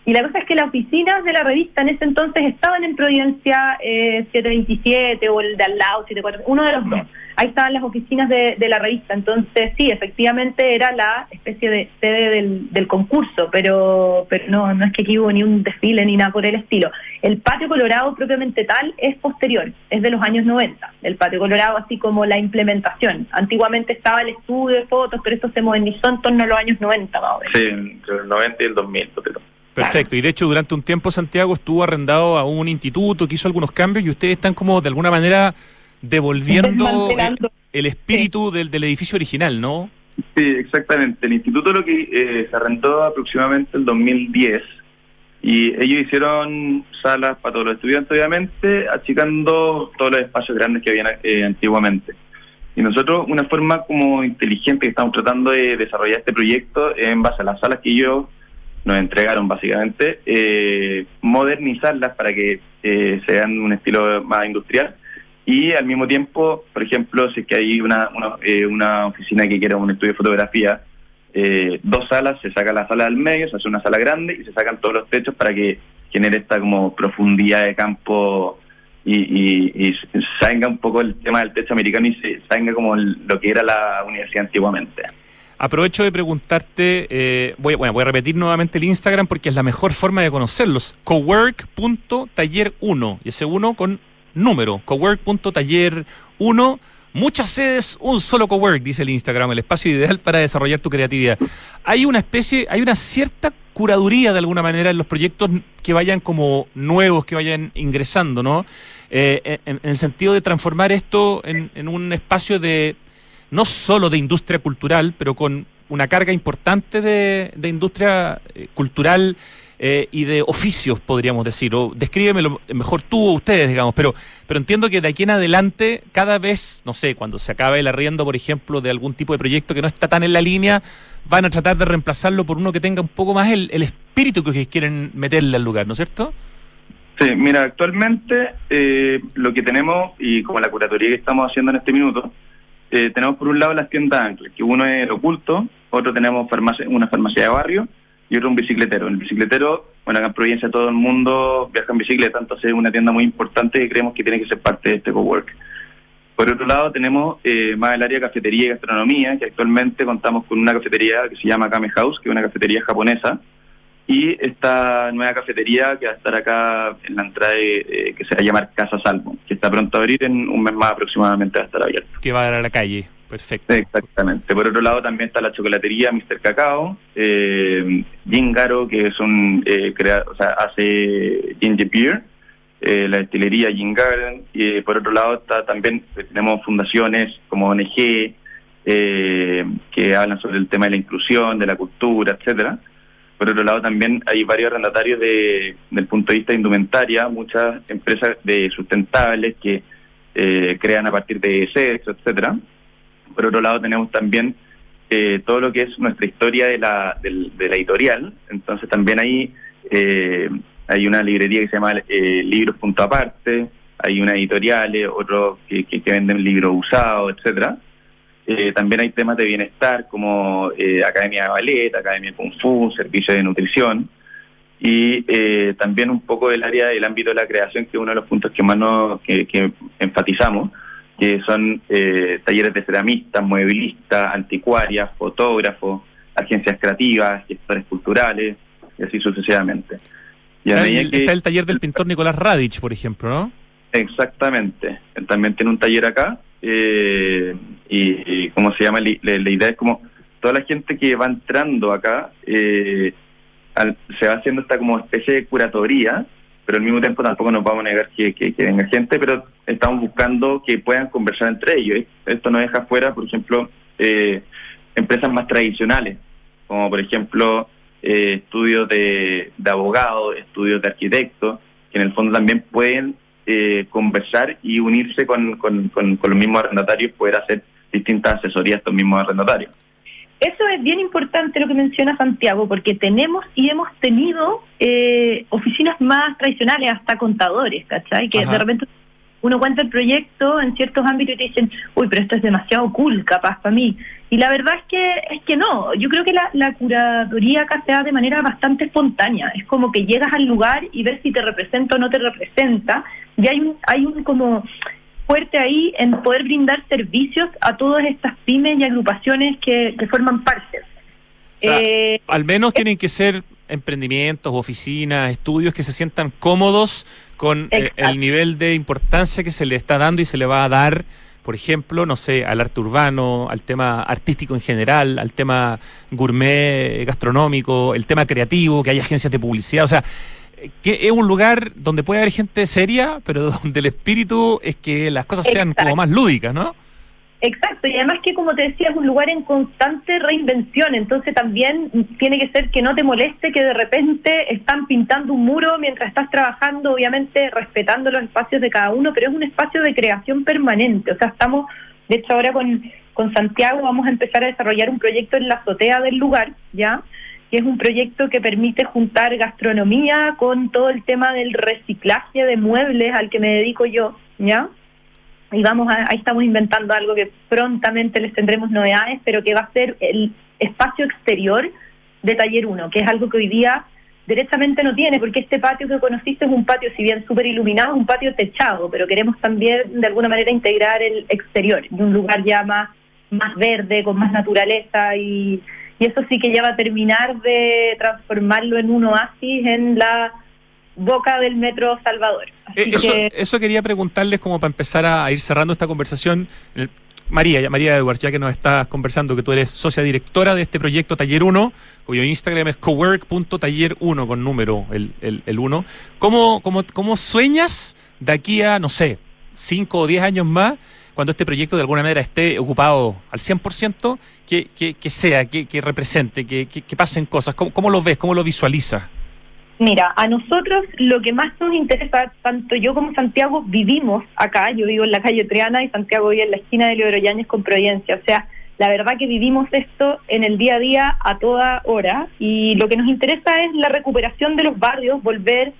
Y la cosa es que las oficinas de la revista en ese entonces estaban en Providencia 727 eh, o el de al lado, 74, uno de los dos ahí estaban las oficinas de, la revista. Entonces, sí, efectivamente era la especie de sede del, concurso, pero, pero no, no es que aquí hubo ni un desfile ni nada por el estilo. El patio colorado propiamente tal es posterior, es de los años 90. El patio colorado, así como la implementación. Antiguamente estaba el estudio de fotos, pero esto se modernizó en torno a los años 90, más o menos. Sí, entre el 90 y el 2000, Perfecto, y de hecho durante un tiempo Santiago estuvo arrendado a un instituto que hizo algunos cambios y ustedes están como de alguna manera devolviendo el, espíritu del, del, edificio original, ¿no? Sí, exactamente. El instituto lo que eh, se arrendó aproximadamente el 2010 y ellos hicieron salas para todos los estudiantes, obviamente, achicando todos los espacios grandes que habían eh, antiguamente. Y nosotros, una forma como inteligente que estamos tratando de desarrollar este proyecto en base a las salas que ellos nos entregaron, básicamente, eh, modernizarlas para que eh, sean un estilo más industrial. Y al mismo tiempo, por ejemplo, si es que hay una, una, eh, una oficina que quiere un estudio de fotografía, eh, dos salas, se saca la sala del medio, se hace una sala grande y se sacan todos los techos para que genere esta como profundidad de campo y, y, y salga un poco el tema del techo americano y se salga como lo que era la universidad antiguamente. Aprovecho de preguntarte, eh, voy, a repetir nuevamente el Instagram porque es la mejor forma de conocerlos. cowork.taller1 y ese uno con número, cowork.taller1. Muchas sedes, un solo cowork, dice el Instagram, el espacio ideal para desarrollar tu creatividad. Hay una especie, hay una cierta curaduría de alguna manera en los proyectos que vayan como nuevos, que vayan ingresando, ¿no? Eh, en, el sentido de transformar esto en un espacio de no solo de industria cultural, pero con una carga importante de, industria eh, cultural eh, y de oficios, podríamos decir. O descríbemelo mejor tú o ustedes, digamos. Pero, pero entiendo que de aquí en adelante, cada vez, no sé, cuando se acabe el arriendo, por ejemplo, de algún tipo de proyecto que no está tan en la línea, van a tratar de reemplazarlo por uno que tenga un poco más el, espíritu que quieren meterle al lugar, ¿no es cierto? Sí, mira, actualmente eh, lo que tenemos y como la curatoría que estamos haciendo en este minuto, eh, tenemos por un lado las tiendas anclas, que uno es oculto, otro tenemos una farmacia de barrio y otro un bicicletero. El bicicletero, bueno, acá en Provincia todo el mundo viaja en bicicleta, entonces es una tienda muy importante y creemos que tiene que ser parte de este cowork. Por otro lado, tenemos eh, más el área de cafetería y gastronomía, que actualmente contamos con una cafetería que se llama Kame House, que es una cafetería japonesa, y esta nueva cafetería que va a estar acá en la entrada que se va a llamar Casa Salvo, que está pronto a abrir en un mes más aproximadamente va a estar abierto. Que va a dar a la calle, perfecto. Exactamente. Por otro lado también está la chocolatería Mr. Cacao, eh, Gingaro, que es un eh, o sea, hace ginger beer, eh, la destilería Gin Garden, y por otro lado está también tenemos fundaciones como ONG que hablan sobre el tema de la inclusión, de la cultura, etcétera por otro lado, también hay varios arrendatarios de, del punto de vista de indumentaria, muchas empresas de sustentables que eh, crean a partir de sexo, etcétera. Por otro lado, tenemos también eh, todo lo que es nuestra historia de la, de, la editorial. Entonces, también ahí eh, hay una librería que se llama eh, Libros Punto Aparte, hay una editoriales, otros que, que, que, venden libros usados, etcétera. Eh, también hay temas de bienestar como eh, Academia de Ballet, Academia de Kung Fu, Servicio de Nutrición y eh, también un poco del área del ámbito de la creación, que es uno de los puntos que más nos que, enfatizamos, que son talleres de ceramistas, mueblistas, anticuarias, fotógrafos, agencias creativas, gestores culturales y así sucesivamente. Y está, el, está el taller del pintor Nicolás Radich, por ejemplo, ¿no? Exactamente. Él también tiene un taller acá eh, y, cómo se llama, la, idea es como toda la gente que va entrando acá eh, se va haciendo esta como especie de curatoría, pero al mismo tiempo tampoco nos vamos a negar que, que, venga gente, pero estamos buscando que puedan conversar entre ellos. Esto no deja fuera, por ejemplo, eh, empresas más tradicionales, como por ejemplo eh, estudios de, de abogados, estudios de arquitectos, que en el fondo también pueden eh, conversar y unirse con, con, con, los mismos arrendatarios y poder hacer distintas asesorías a estos mismos arrendatarios. Eso es bien importante lo que menciona Santiago, porque tenemos y hemos tenido eh, oficinas más tradicionales, hasta contadores, ¿cachai? Que de repente uno cuenta el proyecto en ciertos ámbitos y te dicen, uy, pero esto es demasiado cool, capaz para mí. Y la verdad es que es que no. Yo creo que la, la curaduría acá se da de manera bastante espontánea. Es como que llegas al lugar y ves si te representa o no te representa. Y hay un, hay un como fuerte ahí en poder brindar servicios a todas estas pymes y agrupaciones que, que forman parte. Eh, al menos tienen que ser emprendimientos, oficinas, estudios que se sientan cómodos con eh, el nivel de importancia que se le está dando y se le va a dar, por ejemplo, no sé, al arte urbano, al tema artístico en general, al tema gourmet, gastronómico, el tema creativo, que hay agencias de publicidad, o sea, que es un lugar donde puede haber gente seria, pero donde el espíritu es que las cosas sean como más lúdicas, ¿no? Exacto, y además que como te decía, es un lugar en constante reinvención, entonces también tiene que ser que no te moleste que de repente están pintando un muro mientras estás trabajando, obviamente respetando los espacios de cada uno, pero es un espacio de creación permanente, o sea, estamos, de hecho ahora con, con Santiago vamos a empezar a desarrollar un proyecto en la azotea del lugar, ¿ya? que es un proyecto que permite juntar gastronomía con todo el tema del reciclaje de muebles al que me dedico yo, ¿ya? Y vamos a, ahí estamos inventando algo que prontamente les tendremos novedades, pero que va a ser el espacio exterior de Taller 1, que es algo que hoy día directamente no tiene, porque este patio que conociste es un patio, si bien súper iluminado, un patio techado, pero queremos también de alguna manera integrar el exterior y un lugar ya más, más verde, con más naturaleza y, y eso sí que ya va a terminar de transformarlo en un oasis en la boca del Metro Salvador. Eh, eso, eso, quería preguntarles como para empezar a, ir cerrando esta conversación. María, María Edwards, ya que nos estás conversando, que tú eres socia directora de este proyecto Taller 1, cuyo Instagram es cowork.taller1 con número el, el, 1. ¿Cómo, cómo, ¿Cómo sueñas de aquí a, no sé, 5 o 10 años más, cuando este proyecto de alguna manera esté ocupado al 100%, que, que, que sea, que, que represente, que, que, pasen cosas? ¿Cómo, ¿Cómo lo ves? ¿Cómo lo visualizas? Mira, a nosotros lo que más nos interesa, tanto yo como Santiago vivimos acá, yo vivo en la calle Triana y Santiago vive en la esquina de Leodoro con Providencia, o sea, la verdad que vivimos esto en el día a día a toda hora y lo que nos interesa es la recuperación de los barrios, volver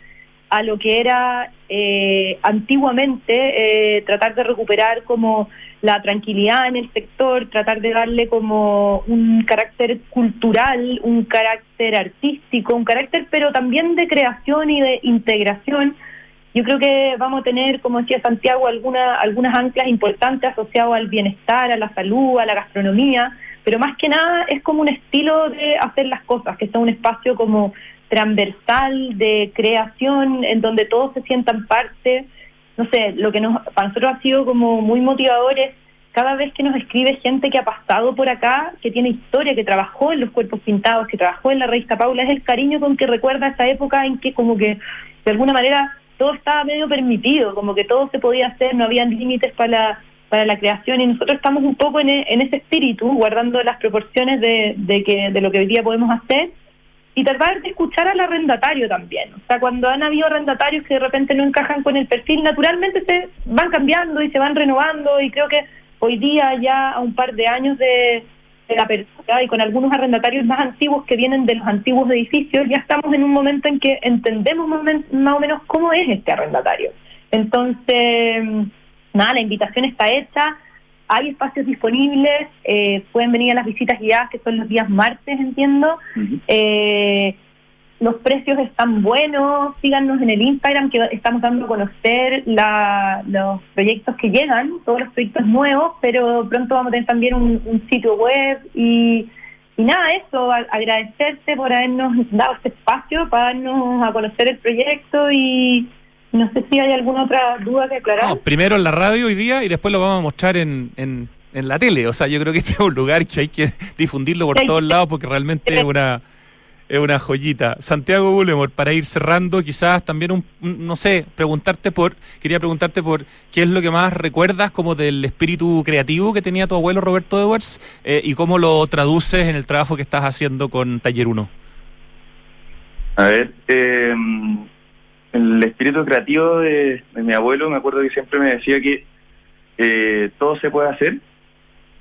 a lo que era eh, antiguamente, eh, tratar de recuperar como la tranquilidad en el sector, tratar de darle como un carácter cultural, un carácter artístico, un carácter pero también de creación y de integración. Yo creo que vamos a tener, como decía Santiago, alguna, algunas anclas importantes asociadas al bienestar, a la salud, a la gastronomía, pero más que nada es como un estilo de hacer las cosas, que sea un espacio como transversal de creación en donde todos se sientan parte. No sé, lo que nos, para nosotros ha sido como muy motivador es cada vez que nos escribe gente que ha pasado por acá, que tiene historia, que trabajó en los cuerpos pintados, que trabajó en la revista Paula, es el cariño con que recuerda esa época en que como que de alguna manera todo estaba medio permitido, como que todo se podía hacer, no había límites para la, para la creación y nosotros estamos un poco en, en ese espíritu, guardando las proporciones de, de, que, de lo que hoy día podemos hacer y tratar de escuchar al arrendatario también. O sea, cuando han habido arrendatarios que de repente no encajan con el perfil, naturalmente se van cambiando y se van renovando y creo que hoy día ya a un par de años de, la apertura y con algunos arrendatarios más antiguos que vienen de los antiguos edificios, ya estamos en un momento en que entendemos más o menos cómo es este arrendatario. Entonces, nada, la invitación está hecha hay espacios disponibles, eh, pueden venir a las visitas guiadas, que son los días martes, entiendo. eh, los precios están buenos, síganos en el Instagram, que estamos dando a conocer la, los proyectos que llegan, todos los proyectos nuevos, pero pronto vamos a tener también un, sitio web y, y nada, eso, agradecerte por habernos dado este espacio para darnos a conocer el proyecto y no sé si hay alguna otra duda que aclarar. primero en la radio hoy día y después lo vamos a mostrar en, en, en la tele. O sea, yo creo que este es un lugar que hay que difundirlo por todos lados porque realmente es una es una joyita. Santiago Bullemor, para ir cerrando, quizás también un, no sé, preguntarte por, quería preguntarte por qué es lo que más recuerdas como del espíritu creativo que tenía tu abuelo Roberto Edwards eh, y cómo lo traduces en el trabajo que estás haciendo con Taller 1. A ver, eh, el espíritu creativo de, mi abuelo, me acuerdo que siempre me decía que eh, todo se puede hacer,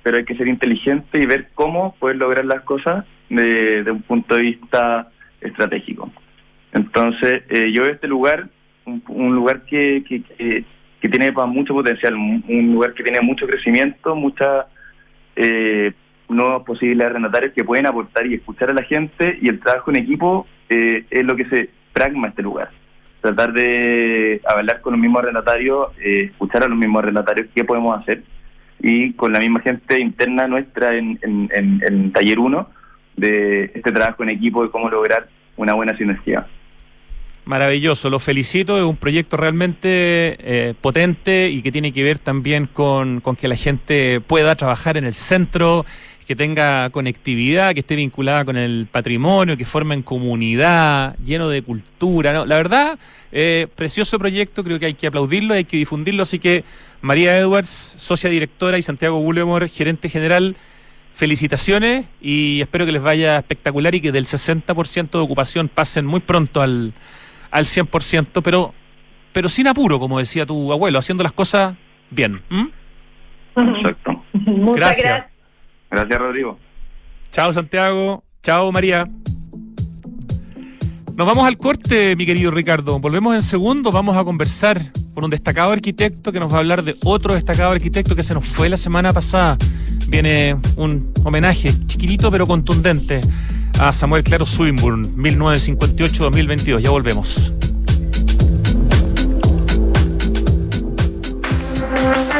pero hay que ser inteligente y ver cómo poder lograr las cosas de, un punto de vista estratégico. Entonces, eh, yo este lugar, un, lugar que, que, que, tiene mucho potencial, un, lugar que tiene mucho crecimiento, muchas eh, nuevas posibilidades renatarias que pueden aportar y escuchar a la gente, y el trabajo en equipo eh, es lo que se pragma este lugar tratar de hablar con los mismos arrendatarios, eh, escuchar a los mismos arrendatarios qué podemos hacer y con la misma gente interna nuestra en, en, Taller 1 de este trabajo en equipo de cómo lograr una buena sinergia. Maravilloso, lo felicito, es un proyecto realmente eh, potente y que tiene que ver también con, con que la gente pueda trabajar en el centro, que tenga conectividad, que esté vinculada con el patrimonio, que formen comunidad, lleno de cultura. ¿no? La verdad, eh, precioso proyecto, creo que hay que aplaudirlo, hay que difundirlo. Así que María Edwards, socia directora, y Santiago Bullemor, gerente general, felicitaciones y espero que les vaya espectacular y que del 60% de ocupación pasen muy pronto al, al 100%, pero, pero sin apuro, como decía tu abuelo, haciendo las cosas bien. Exacto. Muchas gracias. Gracias, Rodrigo. Chao, Santiago. Chao, María. Nos vamos al corte, mi querido Ricardo. Volvemos en segundo. Vamos a conversar con un destacado arquitecto que nos va a hablar de otro destacado arquitecto que se nos fue la semana pasada. Viene un homenaje chiquitito pero contundente a Samuel Claro Swinburne, 1958-2022. Ya volvemos.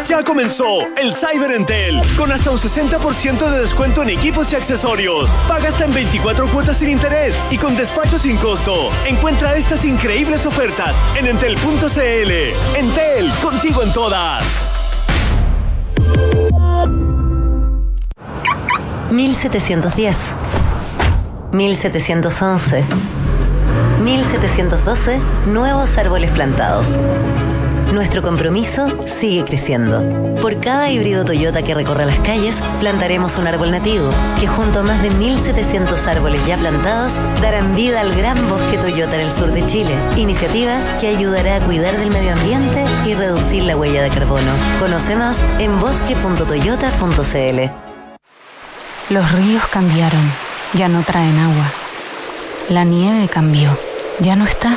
Ya comenzó el Cyber Entel con hasta un 60% de descuento en equipos y accesorios. Paga hasta en 24 cuotas sin interés y con despacho sin costo. Encuentra estas increíbles ofertas en entel.cl. Entel, contigo en todas. 1710 1711 1712 Nuevos árboles plantados nuestro compromiso sigue creciendo. Por cada híbrido Toyota que recorra las calles, plantaremos un árbol nativo, que junto a más de 1.700 árboles ya plantados, darán vida al gran bosque Toyota en el sur de Chile. Iniciativa que ayudará a cuidar del medio ambiente y reducir la huella de carbono. Conoce más en bosque.toyota.cl. Los ríos cambiaron, ya no traen agua. La nieve cambió, ya no está.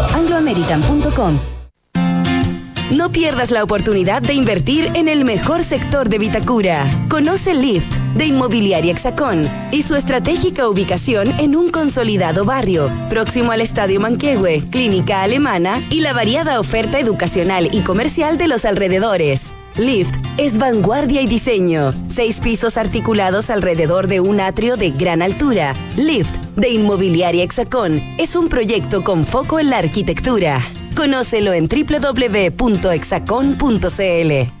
angloamerican.com. No pierdas la oportunidad de invertir en el mejor sector de Vitacura. Conoce Lift de Inmobiliaria Hexacón y su estratégica ubicación en un consolidado barrio, próximo al Estadio Manquehue, Clínica Alemana y la variada oferta educacional y comercial de los alrededores. Lift es vanguardia y diseño. Seis pisos articulados alrededor de un atrio de gran altura. Lift de Inmobiliaria Hexacón es un proyecto con foco en la arquitectura. Conócelo en www.exacon.cl.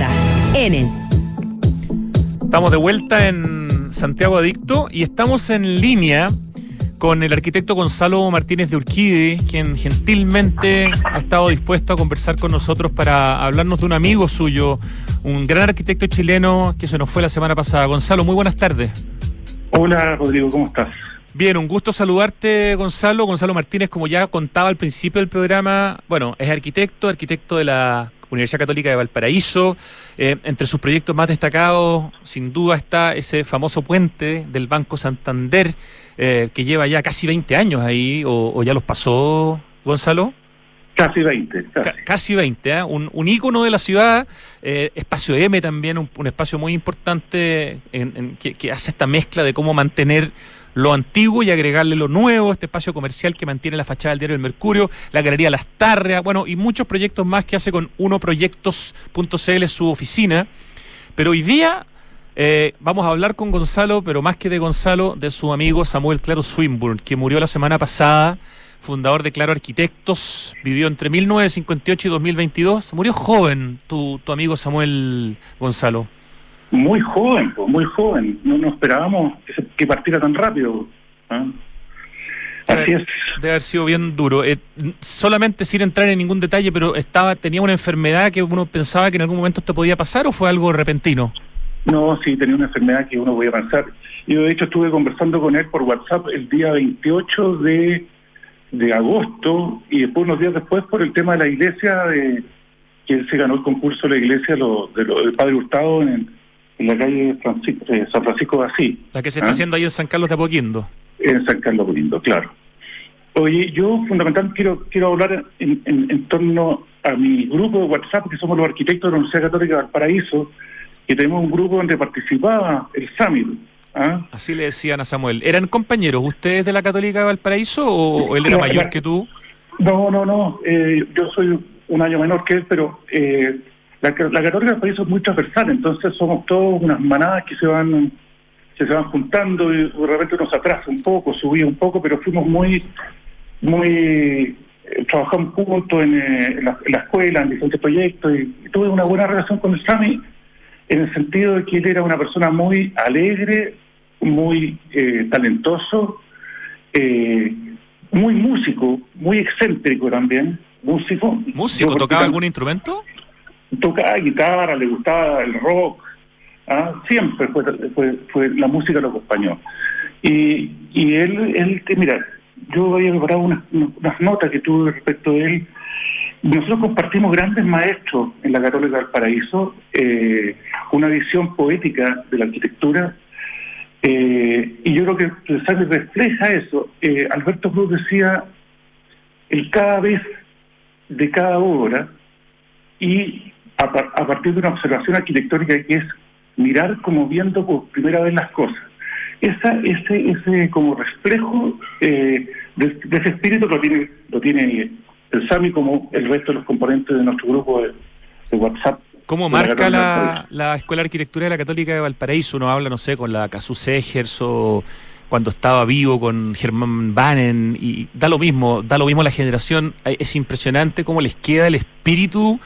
Enel. Estamos de vuelta en Santiago Adicto y estamos en línea con el arquitecto Gonzalo Martínez de Urquide, quien gentilmente ha estado dispuesto a conversar con nosotros para hablarnos de un amigo suyo, un gran arquitecto chileno que se nos fue la semana pasada. Gonzalo, muy buenas tardes. Hola Rodrigo, ¿cómo estás? Bien, un gusto saludarte, Gonzalo. Gonzalo Martínez, como ya contaba al principio del programa, bueno, es arquitecto, arquitecto de la Universidad Católica de Valparaíso. Eh, entre sus proyectos más destacados, sin duda, está ese famoso puente del Banco Santander, eh, que lleva ya casi 20 años ahí, o, ya los pasó, Gonzalo. Casi 20. Casi, 20, ¿eh? un, un, ícono de la ciudad, eh, espacio M también, un, espacio muy importante en, que, hace esta mezcla de cómo mantener lo antiguo y agregarle lo nuevo, este espacio comercial que mantiene la fachada del diario El Mercurio, la Galería Las Tarreas, bueno, y muchos proyectos más que hace con unoproyectos.cl su oficina. Pero hoy día eh, vamos a hablar con Gonzalo, pero más que de Gonzalo, de su amigo Samuel Claro Swinburne, que murió la semana pasada, fundador de Claro Arquitectos, vivió entre 1958 y 2022, murió joven tu, tu amigo Samuel Gonzalo. Muy joven, pues, muy joven. No nos esperábamos que, partiera tan rápido. ¿ah? Así es. Debe haber sido bien duro. Eh, solamente sin entrar en ningún detalle, pero estaba tenía una enfermedad que uno pensaba que en algún momento esto podía pasar o fue algo repentino. No, sí, tenía una enfermedad que uno podía pensar. Yo de hecho estuve conversando con él por WhatsApp el día 28 de, de agosto y después unos días después por el tema de la iglesia de que él se ganó el concurso de la iglesia lo, de lo, del Padre Hurtado en, en la calle Francisco, eh, San Francisco de Asís. La que se está ¿Ah? haciendo ahí en San Carlos de Apoquindo. En San Carlos de Lindo, claro. Oye, yo fundamentalmente quiero quiero hablar en, en- en torno a mi grupo de WhatsApp, que somos los arquitectos de la Universidad Católica de Valparaíso, que tenemos un grupo donde participaba el Summit. ¿ah? Así le decían a Samuel. ¿Eran compañeros ustedes de la Católica de Valparaíso o, o él era mayor la- que tú? No, no, no. eh, yo soy un año menor que él, pero eh, la, la Católica del país es muy transversal, entonces somos todos unas manadas que se van que se van juntando y de repente uno se atrasa un poco, subía un poco, pero fuimos muy, muy, eh, trabajamos juntos en, eh, en la, en la escuela, en diferentes proyectos, y, y tuve una buena relación con el Sami en el sentido de que él era una persona muy alegre, muy eh, talentoso, eh, muy músico, muy excéntrico también, músico. ¿Músico? ¿Tocaba algún instrumento? Tocaba guitarra, le gustaba el rock, ¿ah? siempre fue, fue, fue- la música lo acompañó. Y, él, él, mira, yo había preparado unas, notas que tuve respecto de él. Nosotros compartimos grandes maestros en la Católica del Paraíso, eh, una visión poética de la arquitectura, eh, y yo creo que Sami refleja eso. Eh, Alberto Cruz decía, el cada vez de cada obra, y a, par- a partir de una observación arquitectónica que es mirar como viendo por primera vez las cosas. Esa, ese, ese como reflejo eh, de, de ese espíritu lo tiene, lo tiene el SAMI como el resto de los componentes de nuestro grupo de, de WhatsApp. ¿Cómo marca la, la Escuela de Arquitectura de la Católica de Valparaíso? Uno habla, no sé, con la Casu Segers o cuando estaba vivo con Germán Bannen y da lo mismo, da lo mismo la generación. Eh, Es impresionante cómo les queda el espíritu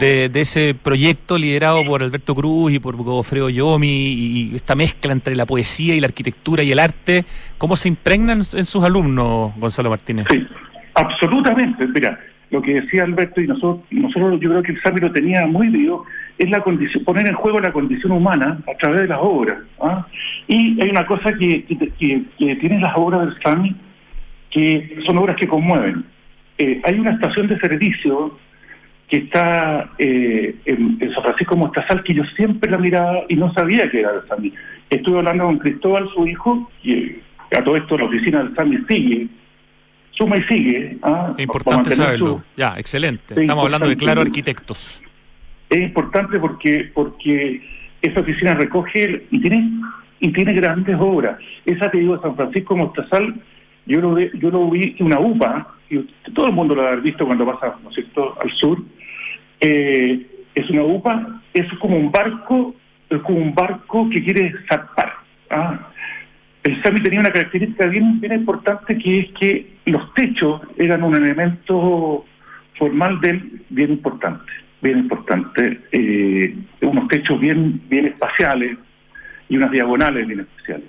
de, de ese proyecto liderado por Alberto Cruz y por Godofredo Yomi y esta mezcla entre la poesía y la arquitectura y el arte. ¿Cómo se impregnan en sus alumnos, Gonzalo Martínez? Sí, absolutamente. Mira, lo que decía Alberto y nosotros, nosotros yo creo que el SAMI lo tenía muy vivo, es la condición, poner en juego la condición humana a través de las obras. ¿ah? Y hay una cosa que, que, que- que tienen las obras del SAMI, que son obras que conmueven. Eh, hay una estación de servicio que está eh, en, en San Francisco Mostazal que yo siempre la miraba y no sabía que era del SAMI. Estuve hablando con Cristóbal, su hijo, y eh, a todo esto la oficina del SAMI sigue, suma y sigue. ¿ah? Importante saberlo. su- Ya, excelente. Estamos hablando de. Claro Arquitectos. Es importante porque porque esa oficina recoge y tiene y tiene grandes obras. Esa te digo de San Francisco Mostazal, yo lo ve- yo lo vi una UPA, y todo el mundo lo ha visto cuando pasa, ¿no es cierto?, al sur. Eh, es una UPA, es como un barco, es como un barco que quiere zarpar. ¿ah? El SAMI tenía una característica bien, bien importante que es que los techos eran un elemento formal de él bien importante, bien importante. Eh, unos techos bien, bien espaciales y unas diagonales bien especiales.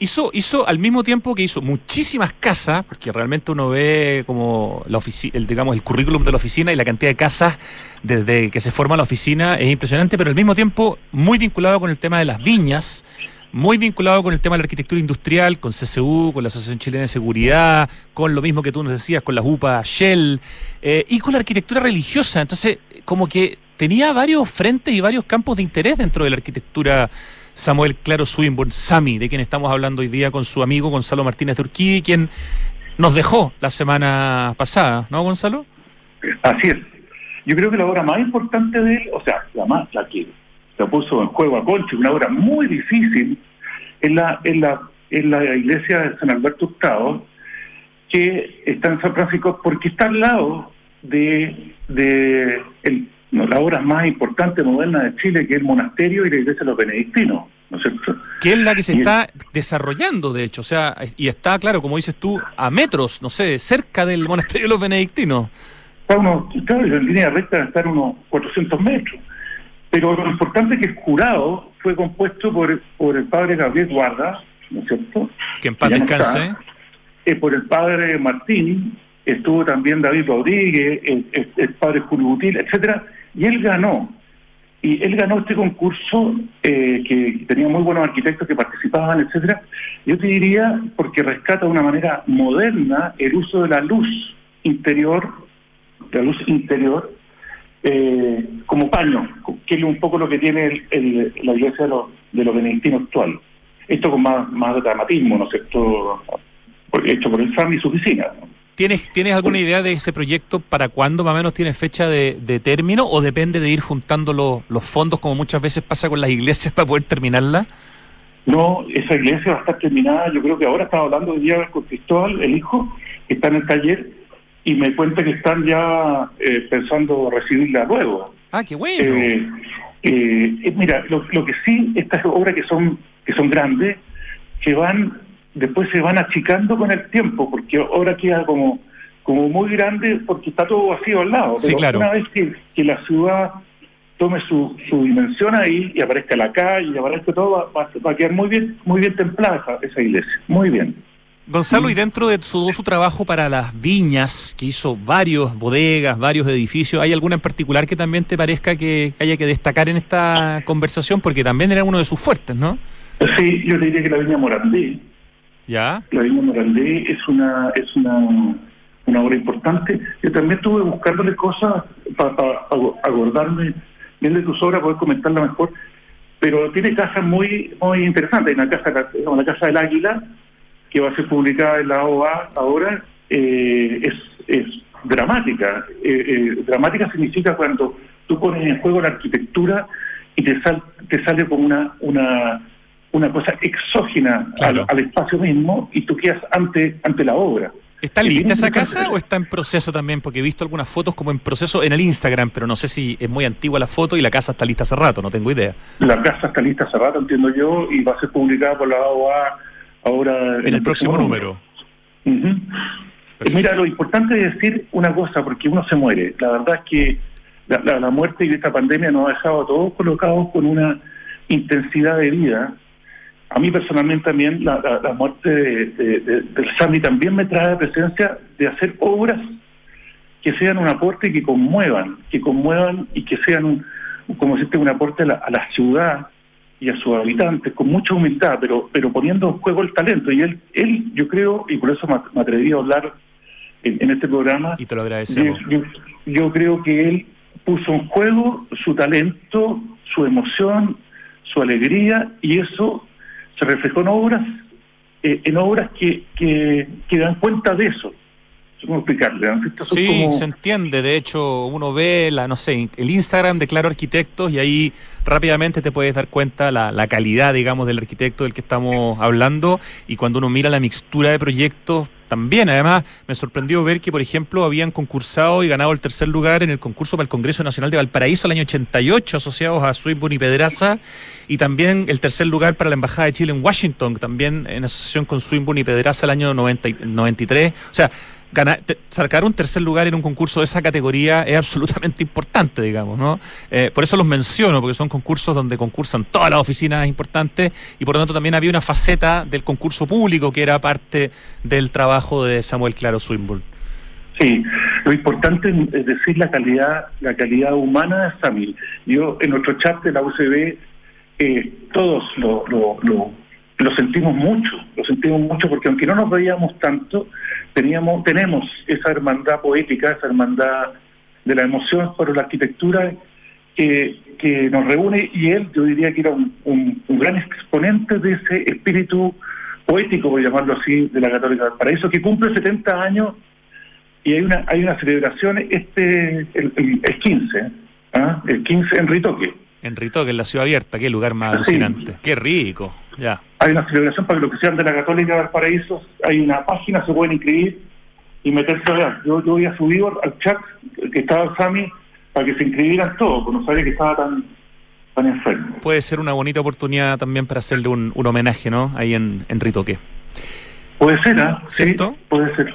Hizo, hizo al mismo tiempo que hizo muchísimas casas, porque realmente uno ve como la el, digamos, el currículum de la oficina y la cantidad de casas desde que se forma la oficina es impresionante, pero al mismo tiempo muy vinculado con el tema de las viñas, muy vinculado con el tema de la arquitectura industrial, con CCU, con la Asociación Chilena de Seguridad, con lo mismo que tú nos decías, con la UPA Shell, eh, y con la arquitectura religiosa. Entonces, como que tenía varios frentes y varios campos de interés dentro de la arquitectura Samuel Claro Swinburne, Sami, de quien estamos hablando hoy día con su amigo Gonzalo Martínez de Urquí, quien nos dejó la semana pasada, ¿no, Gonzalo? Así es. Yo creo que la obra más importante de él, o sea, la más, la que se puso en juego a Conchi, una obra muy difícil, es la, en la, en la iglesia de San Alberto Hurtado, que está en San Francisco, porque está al lado de, de el- no, la obra más importante moderna de Chile, que es el monasterio y la iglesia de los benedictinos, ¿no es cierto? Que es la que se Y- está desarrollando, de hecho, o sea, y está, claro, como dices tú, a metros, no sé, cerca del monasterio de los benedictinos. Está uno, claro, en línea recta estar unos 400 metros. Pero lo importante es que el jurado fue compuesto por, por el padre Gabriel Guarda, ¿no es cierto? Que en paz no descanse. está. Eh, por el padre Martín, estuvo también David Rodríguez, el, padre Julio Butil, etcétera, y él ganó. Y él ganó este concurso eh, que tenía muy buenos arquitectos que participaban, etcétera. Yo te diría porque rescata de una manera moderna el uso de la luz interior, la luz interior, eh, como paño, que es un poco lo que tiene el, la iglesia de los, de los benedictinos actual. Esto con más, dramatismo, ¿no es cierto? Hecho por el SAM y su oficina. ¿Tienes, ¿Tienes alguna idea de ese proyecto para cuándo más o menos tiene fecha de, de término o depende de ir juntando los fondos como muchas veces pasa con las iglesias para poder terminarla? No, esa iglesia va a estar terminada, yo creo que ahora estaba hablando hoy día con Cristóbal, el hijo, que está en el taller, y me cuenta que están ya eh, pensando recibirla luego. Ah, qué bueno. Eh, eh, mira, lo, lo, que sí, estas obras que son que son grandes, que van, después se van achicando con el tiempo, porque ahora queda como como muy grande porque está todo vacío al lado. Sí, claro. Una vez que, que la ciudad tome su, su dimensión ahí y aparezca la calle y aparezca todo, va, va, a quedar muy bien, muy bien templada esa, esa iglesia, muy bien. Gonzalo, y dentro de su, su trabajo para las viñas, que hizo varios bodegas, varios edificios, ¿hay alguna en particular que también te parezca que haya que destacar en esta conversación? Porque también era uno de sus fuertes, ¿no? Sí, yo diría que la viña Morandé. ¿Ya? La viña Morandé es una, es una, una obra importante. Yo también estuve buscándole cosas para pa, acordarme bien de tus obras, poder comentarla mejor. Pero tiene casas muy muy interesantes. Una casa, la Casa del Águila, que va a ser publicada en la OA ahora, eh, es, es dramática. Eh, eh, dramática significa cuando tú pones en juego la arquitectura y te, sal, te sale como una, una, una cosa exógena Claro. al, al espacio mismo y tú quedas ante, ante la obra. ¿Está lista esa casa o está en proceso también? Porque he visto algunas fotos como en proceso en el Instagram, pero no sé si es muy antigua la foto y la casa está lista hace rato, no tengo idea. La casa está lista hace rato, entiendo yo, y va a ser publicada por la OA ahora En el próximo número. Mira, lo importante es decir una cosa, porque uno se muere. La verdad es que la, la- la muerte y esta pandemia nos ha dejado a todos colocados con una intensidad de vida. A mí personalmente también la, la- la muerte de- de- de- del Sami también me trae presencia de hacer obras que sean un aporte y que conmuevan, que conmuevan y que sean, un, como decirte, un aporte a la, a la ciudad y a sus habitantes con mucha humildad, pero pero poniendo en juego el talento. Y él, él yo creo, y por eso me, atreví a hablar en, en este programa, Y te lo yo, agradecemos. yo, yo creo que él puso en juego su talento, su emoción, su alegría, y eso se reflejó en obras, eh, en obras que, que, que dan cuenta de eso. ¿Cómo explicarle? Sí, como- se entiende. De hecho, uno ve la, no sé, el Instagram de Claro Arquitectos y ahí rápidamente te puedes dar cuenta la, la calidad, digamos, del arquitecto del que estamos hablando. Y cuando uno mira la mixtura de proyectos, también. Además, me sorprendió ver que, por ejemplo, habían concursado y ganado el tercer lugar en el concurso para el Congreso Nacional de Valparaíso el año 88, asociados a Swinburne y Pedraza, y también el tercer lugar para la Embajada de Chile en Washington, también en asociación con Swinburne y Pedraza el año 90 y- 93. O sea, ganar, sacar un tercer lugar en un concurso de esa categoría es absolutamente importante, digamos, ¿no? Eh, por eso los menciono, porque son concursos donde concursan todas las oficinas importantes y por lo tanto también había una faceta del concurso público que era parte del trabajo de Samuel Claro Swinburne. Sí, lo importante es decir la calidad, la calidad humana de Samil. Yo en nuestro chat de la UCB eh, todos lo, lo, lo sentimos mucho, lo sentimos mucho porque aunque no nos veíamos tanto, teníamos, tenemos esa hermandad poética, esa hermandad de la emoción por la arquitectura que, que nos reúne y él yo diría que era un, un, un gran exponente de ese espíritu poético, por llamarlo así, de la Católica del Paraíso, que cumple 70 años y hay una hay una celebración este el, el, el 15 ¿ah? el 15 en Ritoque En Ritoque, en la ciudad abierta, qué lugar más Sí. alucinante. Qué rico, ya. Hay una celebración para que los que sean de la Católica del Paraíso hay una página se pueden inscribir y meterse allá yo, yo había subido al chat que estaba Sami para que se inscribieran todos porque no sabía que estaba tan tan enfermo Puede ser una bonita oportunidad también para hacerle un, un homenaje, ¿no? Ahí en, en Ritoque. puede ser ¿ah? sí ¿Cierto? puede ser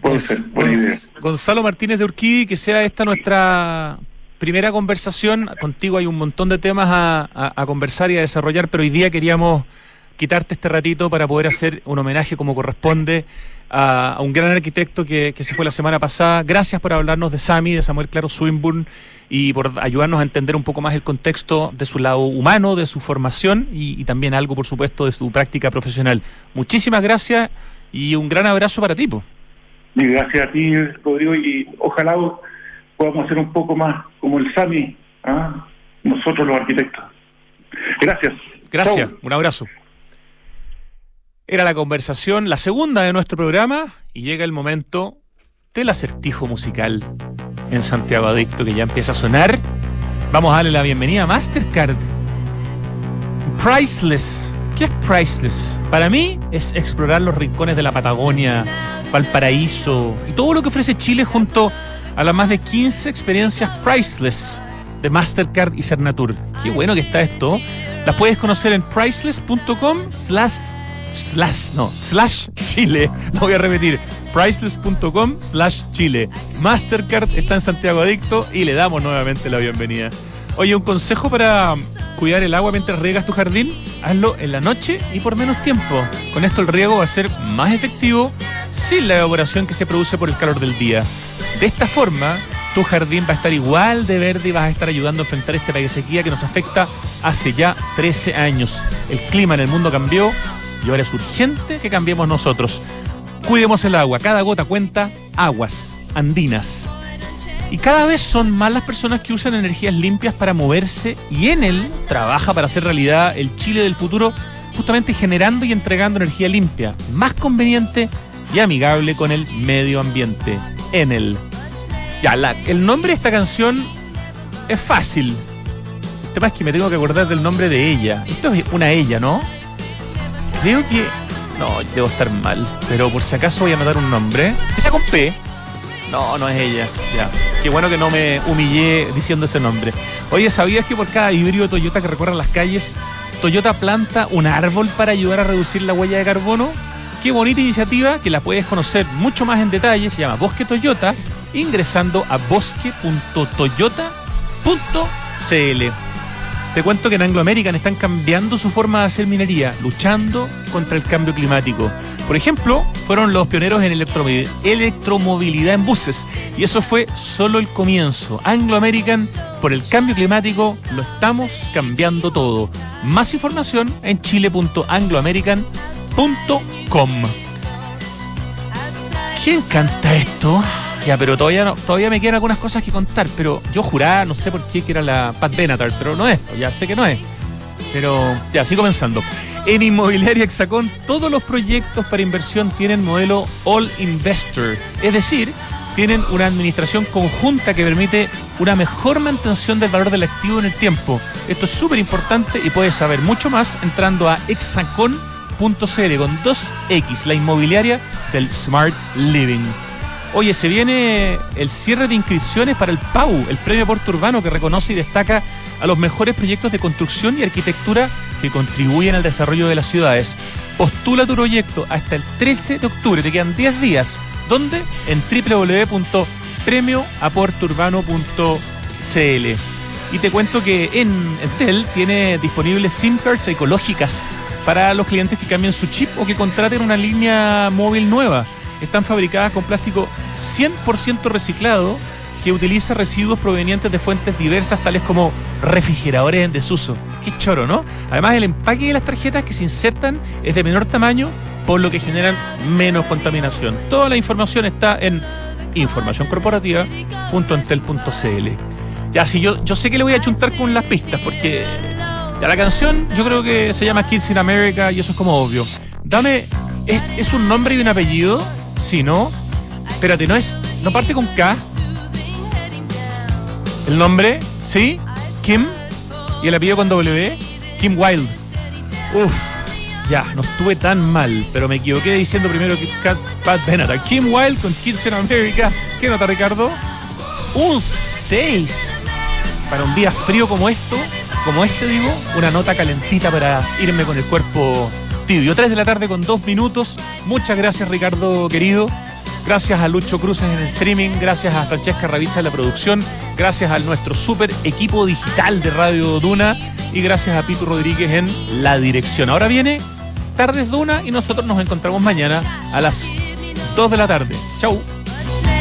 puede ser buena idea Gonzalo Martínez de Urquidi, que sea esta nuestra primera conversación. Contigo hay un montón de temas a, a- a conversar y a desarrollar, pero hoy día queríamos quitarte este ratito para poder hacer un homenaje como corresponde a, a un gran arquitecto que, que se fue la semana pasada. Gracias por hablarnos de Sami, de Samuel Claro Swinburne y por ayudarnos a entender un poco más el contexto de su lado humano, de su formación y, y también algo, por supuesto, de su práctica profesional. Muchísimas gracias y un gran abrazo para ti. po. Y gracias a ti, Rodrigo, y ojalá podamos hacer un poco más como el SAMI, ¿ah? nosotros los arquitectos. Gracias. Gracias, un abrazo. Era la conversación, la segunda de nuestro programa, y llega el momento del acertijo musical en Santiago Adicto, que ya empieza a sonar. Vamos a darle la bienvenida a Mastercard. Priceless. ¿Qué es Priceless? Para mí es explorar los rincones de la Patagonia, Valparaíso y todo lo que ofrece Chile junto a las más de 15 experiencias Priceless de Mastercard y Cernatur. Qué bueno que está esto. Las puedes conocer en priceless.com slash slash, no, slash Chile. No voy a repetir. Priceless.com slash Chile. Mastercard está en Santiago Adicto y le damos nuevamente la bienvenida. Oye, un consejo para cuidar el agua mientras riegas tu jardín, hazlo en la noche y por menos tiempo. Con esto el riego va a ser más efectivo sin la evaporación que se produce por el calor del día. De esta forma, tu jardín va a estar igual de verde y vas a estar ayudando a enfrentar esta sequía que nos afecta hace ya 13 años. El clima en el mundo cambió y ahora es urgente que cambiemos nosotros. Cuidemos el agua, cada gota cuenta, aguas andinas. Y cada vez son más las personas que usan energías limpias para moverse y en él trabaja para hacer realidad el Chile del futuro, justamente generando y entregando energía limpia, más conveniente y amigable con el medio ambiente. En el. Ya, la, el nombre de esta canción es fácil. El tema es que me tengo que acordar del nombre de ella. Esto es una ella, ¿no? Creo que. No, debo estar mal. Pero por si acaso voy a anotar un nombre. Esa con P. No, no es ella. Ya. Qué bueno que no me humillé diciendo ese nombre. Oye, ¿sabías que por cada híbrido Toyota que recorre las calles, Toyota planta un árbol para ayudar a reducir la huella de carbono? Qué bonita iniciativa que la puedes conocer mucho más en detalle. Se llama Bosque Toyota, ingresando a bosque.toyota.cl. Te cuento que en Anglo American están cambiando su forma de hacer minería, luchando contra el cambio climático. Por ejemplo, fueron los pioneros en electromovilidad en buses. Y eso fue solo el comienzo. Anglo American, por el cambio climático, lo estamos cambiando todo. Más información en chile.angloamerican.com. ¿Quién canta esto? Ya, pero todavía no, todavía me quedan algunas cosas que contar, pero yo juraba, no sé por qué, que era la Pat Benatar, pero no es, ya sé que no es. Pero ya, sigo comenzando. En Inmobiliaria Hexacón, todos los proyectos para inversión tienen modelo All Investor, es decir, tienen una administración conjunta que permite una mejor mantención del valor del activo en el tiempo. Esto es súper importante y puedes saber mucho más entrando a hexacon.cl con 2X, la inmobiliaria del Smart Living. Oye, se viene el cierre de inscripciones para el PAU, el Premio Puerto Urbano, que reconoce y destaca a los mejores proyectos de construcción y arquitectura que contribuyen al desarrollo de las ciudades. Postula tu proyecto hasta el 13 de octubre, te quedan 10 días. ¿Dónde? En www.premioaporteurbano.cl. Y te cuento que en Entel tiene disponibles SIM cards ecológicas para los clientes que cambien su chip o que contraten una línea móvil nueva. Están fabricadas con plástico 100% reciclado que utiliza residuos provenientes de fuentes diversas tales como refrigeradores en desuso. Qué choro, ¿no? Además, el empaque de las tarjetas que se insertan es de menor tamaño, por lo que generan menos contaminación. Toda la información está en informacioncorporativa.entel.cl. Ya, si yo, yo sé que le voy a chuntar con las pistas, porque ya la canción yo creo que se llama Kids in America y eso es como obvio. Dame, ¿es, es un nombre y un apellido? Si no, espérate, no es, no parte con K. El nombre, ¿sí? Kim. Y el apellido con W. Kim Wild. Uf, ya, no estuve tan mal, pero me equivoqué diciendo primero que Pat Benatar. Kim Wild con Kids in America. ¿Qué nota, Ricardo? Un 6. Para un día frío como esto, como este digo, una nota calentita para irme con el cuerpo tibio. 3 de la tarde con 2 minutos. Muchas gracias, Ricardo querido. Gracias a Lucho Cruces en el streaming, gracias a Francesca Ravisa en la producción, gracias a nuestro super equipo digital de Radio Duna y gracias a Pitu Rodríguez en la dirección. Ahora viene Tardes Duna y nosotros nos encontramos mañana a las 2 de la tarde. Chau.